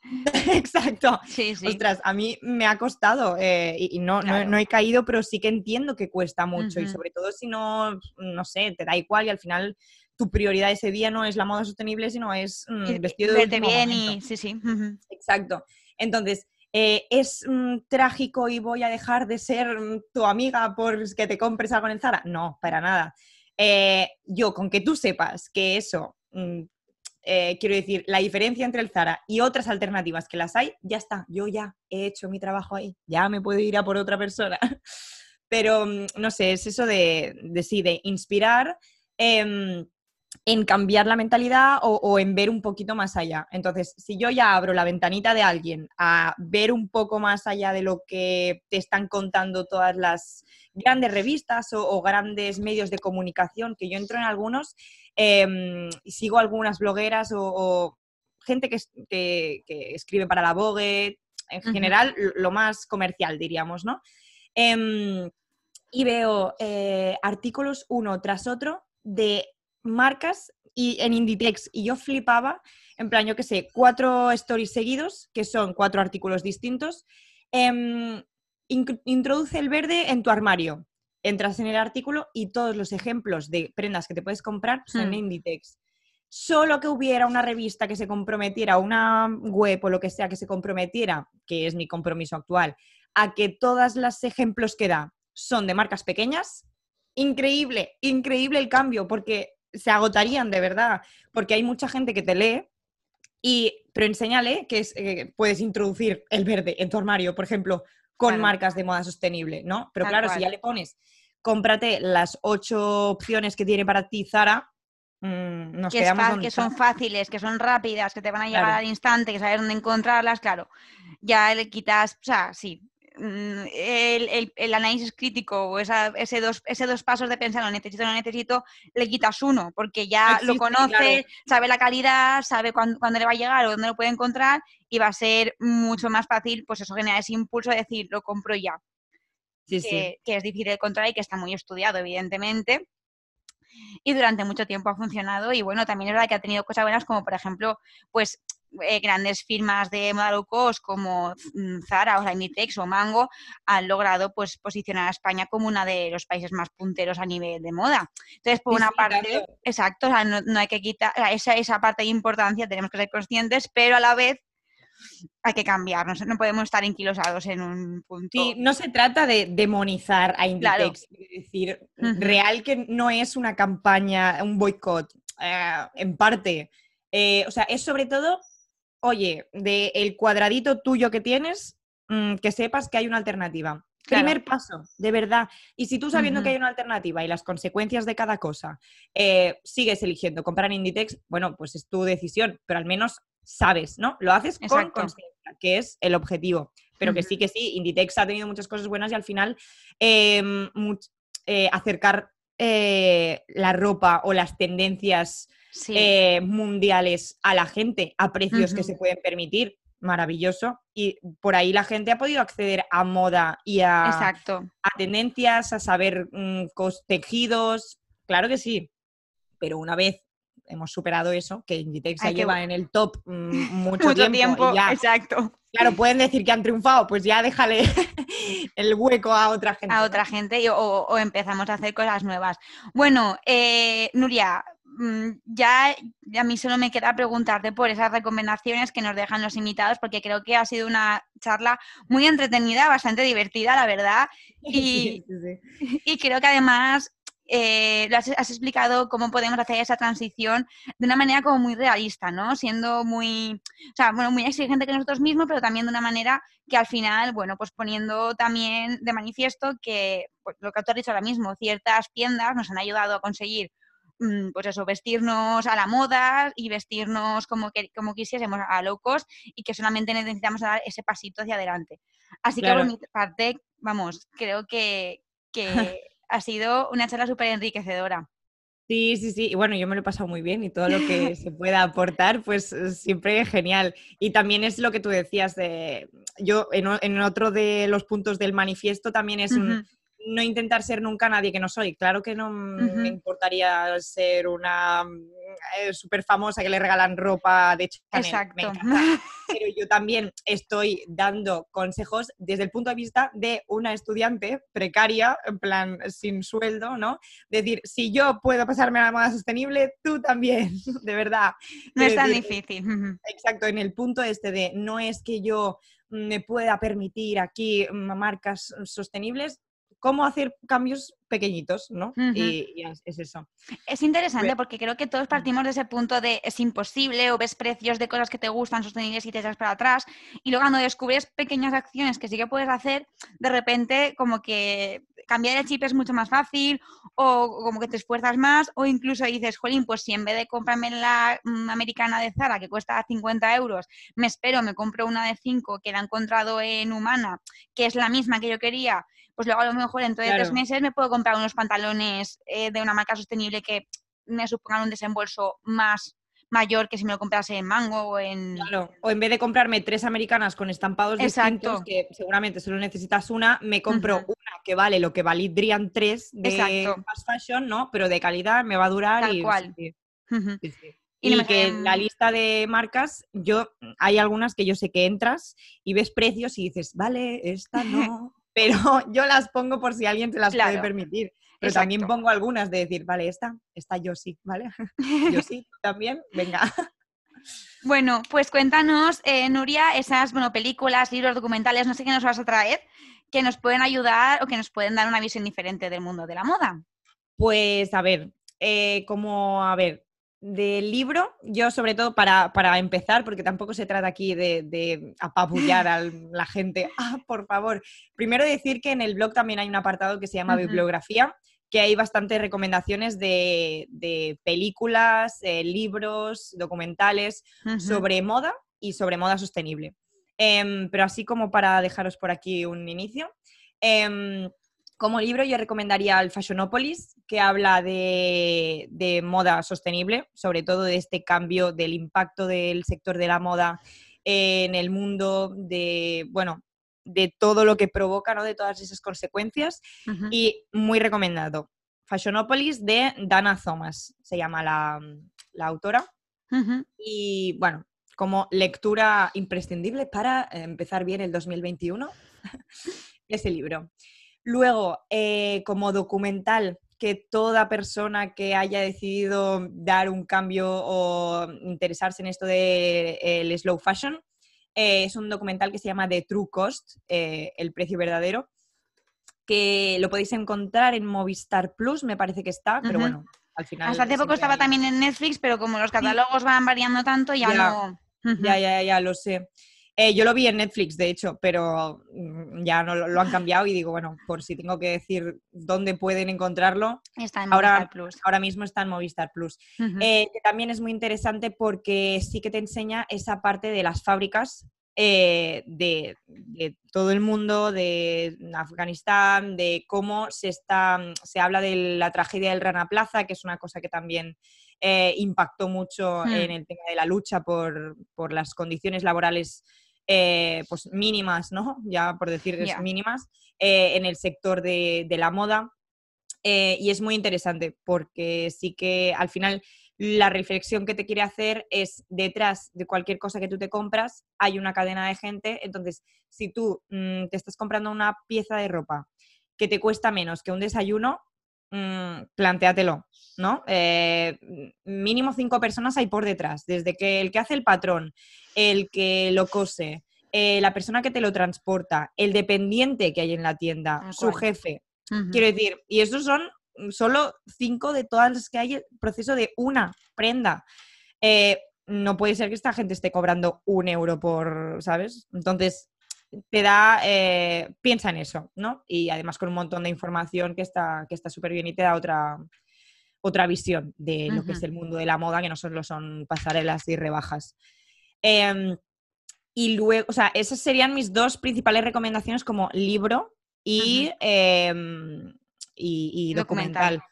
[SPEAKER 1] (laughs)
[SPEAKER 2] Exacto. Ostras, a mí me ha costado eh, y, no, no, he caído, pero sí que entiendo que cuesta mucho y sobre todo si no, no sé, te da igual y al final tu prioridad ese día no es la moda sostenible, sino es mm, vestido de
[SPEAKER 1] bien y sí, sí.
[SPEAKER 2] Exacto. Entonces, eh, ¿es mm, trágico y voy a dejar de ser mm, tu amiga por que te compres algo en Zara? No, para nada. Eh, yo, con que tú sepas que eso eh, quiero decir, la diferencia entre el Zara y otras alternativas que las hay, ya está, yo ya he hecho mi trabajo ahí, ya me puedo ir a por otra persona. (laughs) Pero, mm, no sé, es eso de, de sí, de inspirar. Em, en cambiar la mentalidad o, en ver un poquito más allá. Entonces, si yo ya abro la ventanita de alguien a ver un poco más allá de lo que te están contando todas las grandes revistas o, grandes medios de comunicación, que yo entro en algunos em, sigo algunas blogueras o, gente que, escribe para la Vogue, en general lo más comercial, diríamos, ¿no? Em, y veo eh, artículos uno tras otro de marcas y en Inditex y yo flipaba, en plan, yo qué sé, cuatro stories seguidos, que son cuatro artículos distintos. Em, introduce el verde en tu armario. Entras en el artículo y todos los ejemplos de prendas que te puedes comprar son en hmm. Inditex. Solo que hubiera una revista que se comprometiera, una web o lo que sea que se comprometiera, que es mi compromiso actual, a que todos los ejemplos que da son de marcas pequeñas, increíble, increíble el cambio, porque se agotarían de verdad, porque hay mucha gente que te lee, y, pero enséñale que eh, puedes introducir el verde en tu armario, por ejemplo, con marcas de moda sostenible, ¿no? Pero claro, si ya le pones, cómprate las ocho opciones que tiene para ti Zara,
[SPEAKER 1] mm, nos que, quedamos que son fáciles, que son rápidas, que te van a llegar al instante, que sabes dónde encontrarlas, claro. Ya le quitas, o sea, sí, Mm, el, análisis crítico o ese, dos, ese dos pasos de pensar lo necesito, lo necesito, le quitas uno, porque ya lo conoce, sabe la calidad, sabe cuándo, le va a llegar o dónde lo puede encontrar y va a ser mucho más fácil, pues eso genera ese impulso de decir, lo compro ya. que, que es difícil de encontrar y que está muy estudiado, evidentemente. Y durante mucho tiempo ha funcionado y bueno, también es verdad que ha tenido cosas buenas como por ejemplo, pues eh, grandes firmas de moda low cost como mm, Zara o Inditex o Mango han logrado pues posicionar a España como uno de los países más punteros a nivel de moda. Entonces, por una parte, exacto, no, hay que quitar esa, esa parte de importancia, tenemos que ser conscientes, pero a la vez hay que cambiar, no, podemos estar enquilosados en un punto.
[SPEAKER 2] no se trata de demonizar a Inditex, es decir, real que no es una campaña, un boicot, eh, en parte. Eh, o sea, es sobre todo oye, del el cuadradito tuyo que tienes, mm, que sepas que hay una alternativa. Primer paso, de verdad. Y si tú sabiendo que hay una alternativa y las consecuencias de cada cosa, eh, sigues eligiendo comprar en Inditex, bueno, pues es tu decisión, pero al menos sabes, ¿no? Lo haces con conciencia, que es el objetivo. Pero que sí, que sí, Inditex ha tenido muchas cosas buenas y al final em, eh, acercar eh, la ropa o las tendencias eh, mundiales a la gente a precios que se pueden permitir. Maravilloso. Y por ahí la gente ha podido acceder a moda y a, a tendencias, a saber mm, tejidos. Claro que sí. Pero una vez hemos superado eso, que Inditex se lleva en el top mm, (laughs) mucho, tiempo.
[SPEAKER 1] exacto.
[SPEAKER 2] Claro, pueden decir que han triunfado, pues ya déjale (laughs) el hueco a otra gente.
[SPEAKER 1] A otra gente o, empezamos a hacer cosas nuevas. Bueno, eh, Nuria, Mm, ya, a mí solo me queda preguntarte por esas recomendaciones que nos dejan los invitados, porque creo que ha sido una charla muy entretenida, bastante divertida, la verdad. (laughs) Y, y creo que además eh, has, explicado cómo podemos hacer esa transición de una manera como muy realista, ¿no? Siendo muy, o sea, bueno, muy exigente que nosotros mismos, pero también de una manera que al final, bueno, pues poniendo también de manifiesto que, pues, lo que tú has dicho ahora mismo, ciertas tiendas nos han ayudado a conseguir Mm, pues eso, vestirnos a la moda y vestirnos como, que, como quisiésemos a low cost y que solamente necesitamos dar ese pasito hacia adelante. Así que por mi parte, vamos, creo que, que (laughs) ha sido una charla súper enriquecedora.
[SPEAKER 2] Sí, sí, sí. Y bueno, yo me lo he pasado muy bien y todo lo que (laughs) se pueda aportar, pues siempre es genial. Y también es lo que tú decías de, yo en, en otro de los puntos del manifiesto también es un, no intentar ser nunca nadie que no soy. Claro que no me importaría ser una eh, súper famosa que le regalan ropa de Chanel. Exacto. Pero yo también estoy dando consejos desde el punto de vista de una estudiante precaria, en plan sin sueldo, ¿no? Decir, si yo puedo pasarme a la moda sostenible, tú también, (laughs) de verdad.
[SPEAKER 1] No es tan difícil.
[SPEAKER 2] Exacto, en el punto este de no es que yo me pueda permitir aquí marcas sostenibles, cómo hacer cambios pequeñitos, ¿no? y, es, eso.
[SPEAKER 1] Es interesante porque creo que todos partimos de ese punto de es imposible o ves precios de cosas que te gustan sostenibles y te echas para atrás y luego cuando descubres pequeñas acciones que sí que puedes hacer, de repente como que cambiar el chip es mucho más fácil o como que te esfuerzas más o incluso dices, jolín, pues si en vez de comprarme la mm, americana de Zara que cuesta 50 euros, me espero, me compro una de 5 que la he encontrado en Humana, que es la misma que yo quería, pues luego a lo mejor dentro de tres meses me puedo comprar unos pantalones eh, de una marca sostenible que me supongan un desembolso más mayor que si me lo comprase en Mango o en...
[SPEAKER 2] Claro, o en vez de comprarme tres americanas con estampados distintos, que seguramente solo necesitas una, me compro una que vale lo que valdrían tres de fast fashion, ¿no? Pero de calidad me va a durar
[SPEAKER 1] Tal
[SPEAKER 2] y...
[SPEAKER 1] cual.
[SPEAKER 2] Y, que en la lista de marcas, yo hay algunas que yo sé que entras y ves precios y dices, vale, esta no, (laughs) pero (laughs) yo las pongo por si alguien se las puede permitir. Pero también pongo algunas de decir, vale, esta, esta yo sí, ¿vale? (laughs) yo sí, también, venga.
[SPEAKER 1] Bueno, pues cuéntanos, eh, Nuria, esas bueno, películas, libros, documentales, no sé qué nos vas a traer, que nos pueden ayudar o que nos pueden dar una visión diferente del mundo de la moda.
[SPEAKER 2] Pues a ver, eh, como, a ver, del libro, yo sobre todo para, empezar, porque tampoco se trata aquí de, apabullar (laughs) a la gente, ah, por favor, primero decir que en el blog también hay un apartado que se llama bibliografía, que hay bastantes recomendaciones de, películas, eh, libros, documentales sobre moda y sobre moda sostenible. Em, pero así como para dejaros por aquí un inicio. Em, como libro yo recomendaría el Fashionopolis, que habla de, moda sostenible, sobre todo de este cambio del impacto del sector de la moda en el mundo, de, bueno, de todo lo que provoca, ¿no? De todas esas consecuencias. Y muy recomendado. Fashionopolis de Dana Thomas, se llama la, autora. Y bueno, como lectura imprescindible para empezar bien el 2021, (laughs) ese libro. Luego, eh, como documental, que toda persona que haya decidido dar un cambio o interesarse en esto del de, slow fashion, eh, es un documental que se llama The True Cost, eh, el precio verdadero, que lo podéis encontrar en Movistar Plus, me parece que está, pero bueno, al final...
[SPEAKER 1] Hasta hace poco estaba también en Netflix, pero como los catálogos van variando tanto, ya, no...
[SPEAKER 2] Ya, ya, ya, lo sé. Eh, yo lo vi en Netflix, de hecho, pero mm, ya no lo, han cambiado y digo, bueno, por si tengo que decir dónde pueden encontrarlo,
[SPEAKER 1] está en ahora, Movistar Plus.
[SPEAKER 2] ahora mismo está en Movistar Plus. Eh, que también es muy interesante porque sí que te enseña esa parte de las fábricas eh, de, todo el mundo, de Afganistán, de cómo se, está, se habla de la tragedia del Rana Plaza, que es una cosa que también impactó mucho hmm. en el tema de la lucha por, por las condiciones laborales eh, pues mínimas, ¿no? Ya por decir mínimas, eh, en el sector de, la moda. Eh, y es muy interesante porque sí que al final la reflexión que te quiere hacer es detrás de cualquier cosa que tú te compras hay una cadena de gente. Entonces, si tú mm, te estás comprando una pieza de ropa que te cuesta menos que un desayuno, mmm, plantéatelo, ¿no? mínimo cinco personas hay por detrás, desde que el que hace el patrón, el que lo cose, eh, la persona que te lo transporta, el dependiente que hay en la tienda, su jefe. Quiero decir, y esos son solo cinco de todas las que hay el proceso de una prenda. Eh, no puede ser que esta gente esté cobrando un euro por, ¿sabes? Entonces, te da, eh, piensa en eso, ¿no? Y además con un montón de información que está que súper bien y te da otra, otra visión de lo que es el mundo de la moda, que no solo son pasarelas y rebajas. Em, y luego, o sea, esas serían mis dos principales recomendaciones como libro y, em, y, documental.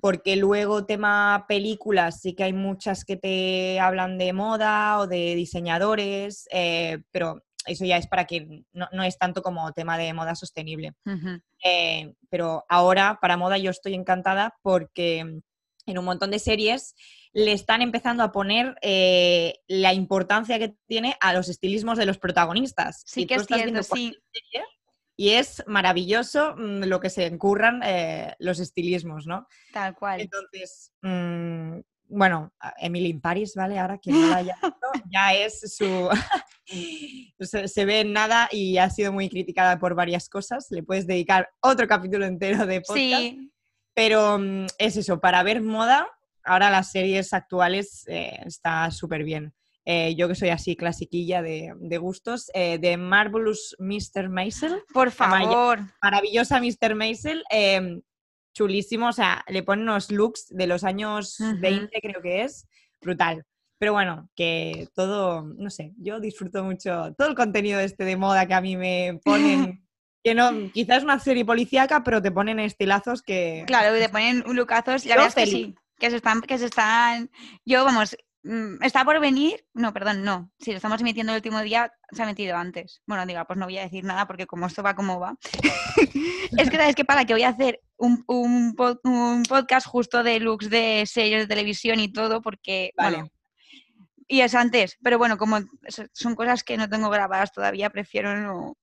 [SPEAKER 2] Porque luego tema películas, sí que hay muchas que te hablan de moda o de diseñadores, eh, pero eso ya es para que no, no, es tanto como tema de moda sostenible. Eh, pero ahora para moda yo estoy encantada porque en un montón de series le están empezando a poner eh, la importancia que tiene a los estilismos de los protagonistas.
[SPEAKER 1] Sí, que es cierto, sí.
[SPEAKER 2] y es maravilloso mm, lo que se encurran eh, los estilismos, ¿no?
[SPEAKER 1] Tal cual.
[SPEAKER 2] Entonces, mm, bueno, Emily in Paris, ¿vale? Ahora quien no la haya (laughs) visto, ya es su, (laughs) se, ve en nada y ha sido muy criticada por varias cosas. Le puedes dedicar otro capítulo entero de podcast. Sí. Pero mm, es eso, para ver moda, ahora las series actuales eh, está súper bien. Eh, yo que soy así clasiquilla de, gustos, eh, de Marvelous Mr. Maisel.
[SPEAKER 1] Por favor.
[SPEAKER 2] Maravillosa Mr. Maisel. Em, chulísimo, o sea, le ponen unos looks de los años 20, creo que es. Brutal. Pero bueno, que todo, no sé, yo disfruto mucho todo el contenido este de moda que a mí me (laughs) ponen. que no, quizás es una serie policíaca, pero te ponen estilazos que.
[SPEAKER 1] Claro, y te ponen lookazos, y la verdad es que sí, que se están, que se están. Yo, vamos, está por venir. No, perdón, no. Si lo estamos emitiendo el último día, se ha metido antes. Bueno, diga, pues no voy a decir nada porque como esto va como va. (laughs) es que sabes que para que voy a hacer un, un, podcast justo de looks de series de televisión y todo, porque vale y es antes, pero bueno, como son cosas que no tengo grabadas todavía, prefiero no.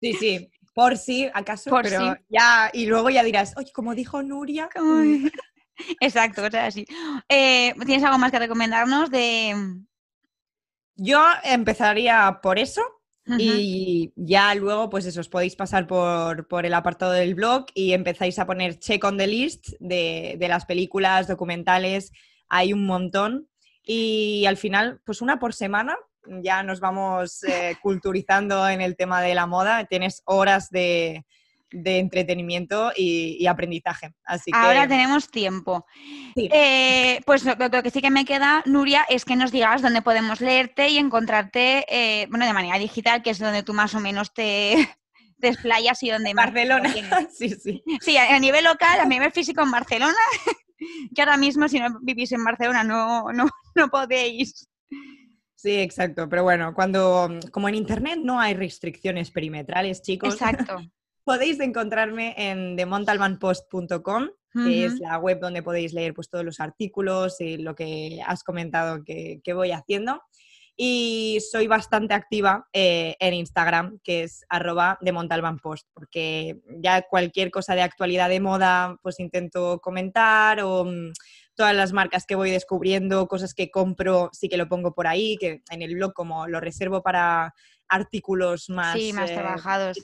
[SPEAKER 2] Sí, sí, por si acaso, pero ya, y luego ya dirás, oye, como dijo Nuria.
[SPEAKER 1] Exacto, cosas así. Eh, ¿Tienes algo más que recomendarnos de...?
[SPEAKER 2] Yo empezaría por eso, Y ya luego, pues eso, os podéis pasar por, por, el apartado del blog y empezáis a poner check on the list de, de, las películas, documentales. Hay un montón. Y al final, pues una por semana, ya nos vamos eh, culturizando en el tema de la moda. Tienes horas de, entretenimiento y, aprendizaje. Así
[SPEAKER 1] Ahora tenemos tiempo. Eh, pues lo, que sí que me queda, Nuria, es que nos digas dónde podemos leerte y encontrarte, eh, bueno, de manera digital, que es donde tú más o menos te, (laughs) desplayas y donde...
[SPEAKER 2] Barcelona, (laughs) sí, sí.
[SPEAKER 1] Sí, a, nivel local, a nivel físico en Barcelona (laughs) que ahora mismo si no vivís en Barcelona no, no, no podéis.
[SPEAKER 2] Sí, exacto. Pero bueno, cuando, como en Internet no hay restricciones perimetrales, chicos.
[SPEAKER 1] Exacto.
[SPEAKER 2] Podéis encontrarme en themontalbanpost.com, que es la web donde podéis leer pues, todos los artículos y lo que has comentado que, que voy haciendo. Y soy bastante activa eh, en Instagram, que es arroba de Montalban Post, porque ya cualquier cosa de actualidad de moda, pues intento comentar o mm, todas las marcas que voy descubriendo, cosas que compro, sí que lo pongo por ahí, que en el blog como lo reservo para artículos más,
[SPEAKER 1] sí, más eh, trabajados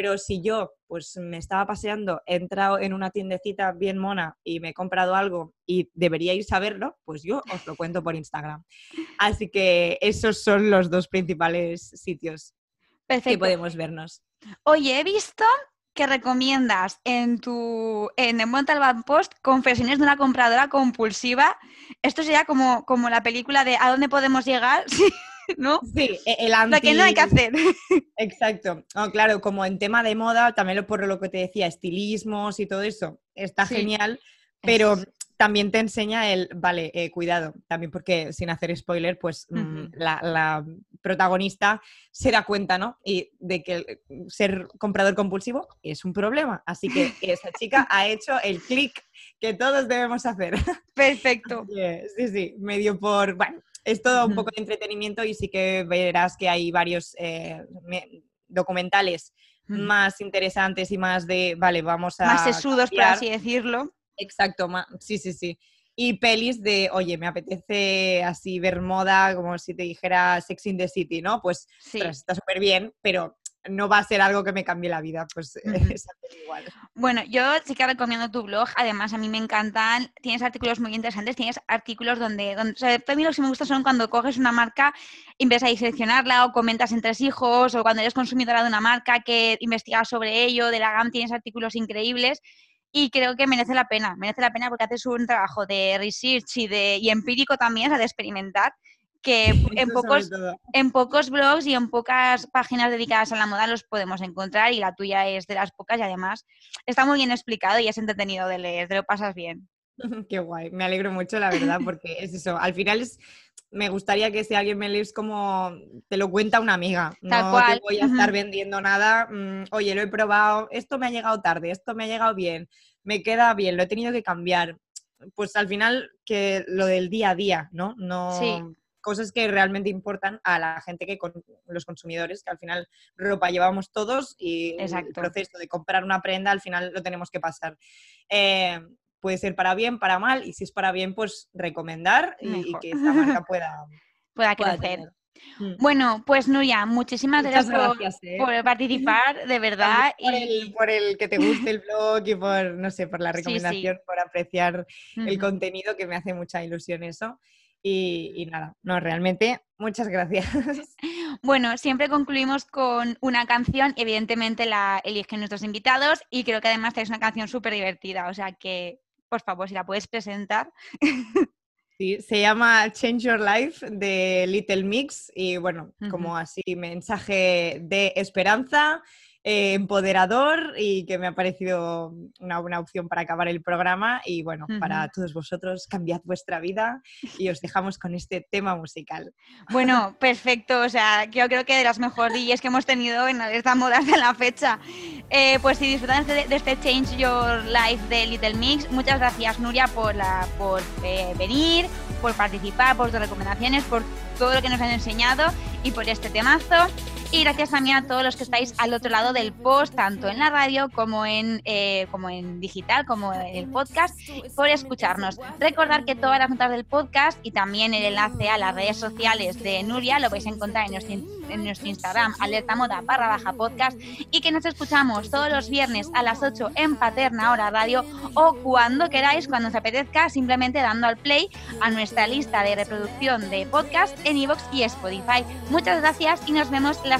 [SPEAKER 2] pero si yo pues me estaba paseando, he entrado en una tiendecita bien mona y me he comprado algo y deberíais saberlo, pues yo os lo cuento por Instagram. Así que esos son los dos principales sitios que podemos vernos.
[SPEAKER 1] Oye, he visto que recomiendas en tu en el Montalban Post confesiones de una compradora compulsiva. Esto sería como, como la película de ¿A dónde podemos llegar? (laughs) (laughs) ¿no?
[SPEAKER 2] Sí, e-, el anti...
[SPEAKER 1] Lo que no hay que hacer. (laughs)
[SPEAKER 2] Exacto. claro, como en tema de moda, también por lo que te decía, estilismos y todo eso, está genial, pero también te enseña el, vale, eh, cuidado, también porque sin hacer spoiler, pues mm, la, protagonista se da cuenta, ¿no? Y de que ser comprador compulsivo es un problema. Así que (laughs) esa chica ha hecho el clic que todos debemos hacer.
[SPEAKER 1] Perfecto.
[SPEAKER 2] sí, sí, medio por, bueno, es todo un poco de entretenimiento y sí que verás que hay varios eh, documentales más interesantes y más de, vale, vamos a...
[SPEAKER 1] Más sesudos, por así decirlo.
[SPEAKER 2] Exacto, sí, sí, sí. Y pelis de, oye, me apetece así ver moda, como si te dijera Sex in the City, ¿no? Pues sí. está súper bien, pero no va a ser algo que me cambie la vida, pues es igual.
[SPEAKER 1] Bueno, yo sí que recomiendo tu blog, además a mí me encantan, tienes artículos muy interesantes, tienes artículos donde, donde a mí lo que me gusta son cuando coges una marca y empiezas a diseccionarla o comentas entre hijos o cuando eres consumidora de una marca que investigas sobre ello, de la GAM tienes artículos increíbles y creo que merece la pena, merece la pena porque haces un trabajo de research y, de, y empírico también, o sea, de experimentar que (laughs) en pocos, en pocos blogs y en pocas páginas dedicadas a la moda los podemos encontrar y la tuya es de las pocas y además está muy bien explicado y es entretenido de leer, te lo pasas bien. (laughs)
[SPEAKER 2] Qué guay, me alegro mucho la verdad (laughs) porque es eso, al final es, me gustaría que si alguien me lees como te lo cuenta una amiga, no te voy a estar vendiendo nada, mm, oye, lo he probado, esto me ha llegado tarde, esto me ha llegado bien, me queda bien, lo he tenido que cambiar. Pues al final que lo del día a día, ¿no? No, sí cosas que realmente importan a la gente que con los consumidores, que al final ropa llevamos todos y el proceso de comprar una prenda al final lo tenemos que pasar. Eh, puede ser para bien, para mal, y si es para bien, pues recomendar y, que esta marca (laughs) pueda,
[SPEAKER 1] pueda crecer.
[SPEAKER 3] Mm. Bueno, pues Nuria, muchísimas gracias,
[SPEAKER 2] ¿eh?
[SPEAKER 3] por, participar, de (laughs) verdad.
[SPEAKER 2] Por, y... el, el, que te guste el blog y por, no sé, por la recomendación, por apreciar el contenido, que me hace mucha ilusión eso. Y, nada, no, realmente, muchas gracias. (laughs)
[SPEAKER 3] Bueno, siempre concluimos con una canción, evidentemente la eligen nuestros invitados y creo que además es una canción súper divertida, o sea que, por favor, si la puedes presentar. (laughs)
[SPEAKER 2] Sí, se llama Change Your Life de Little Mix y bueno, como así mensaje de esperanza eh, empoderador y que me ha parecido una buena opción para acabar el programa. Y bueno, para todos vosotros, cambiad vuestra vida y os dejamos con este tema musical. (laughs)
[SPEAKER 3] Bueno, perfecto. O sea, yo creo que de las mejores DJs que hemos tenido en esta moda de la fecha. Eh, pues si disfrutan de, este Change Your Life de Little Mix, muchas gracias Nuria por, la, por eh, venir, por participar, por tus recomendaciones, por todo lo que nos han enseñado y por este temazo. Y gracias también a todos los que estáis al otro lado del post, tanto en la radio como en, eh, como en digital, como en el podcast, por escucharnos. Recordar que todas las notas del podcast y también el enlace a las redes sociales de Nuria lo vais a encontrar en nuestro, en nuestro Instagram, alerta moda barra baja podcast, y que nos escuchamos todos los viernes a las 8 en Paterna Hora Radio o cuando queráis, cuando os apetezca, simplemente dando al play a nuestra lista de reproducción de podcast en iVoox y Spotify. Muchas gracias y nos vemos la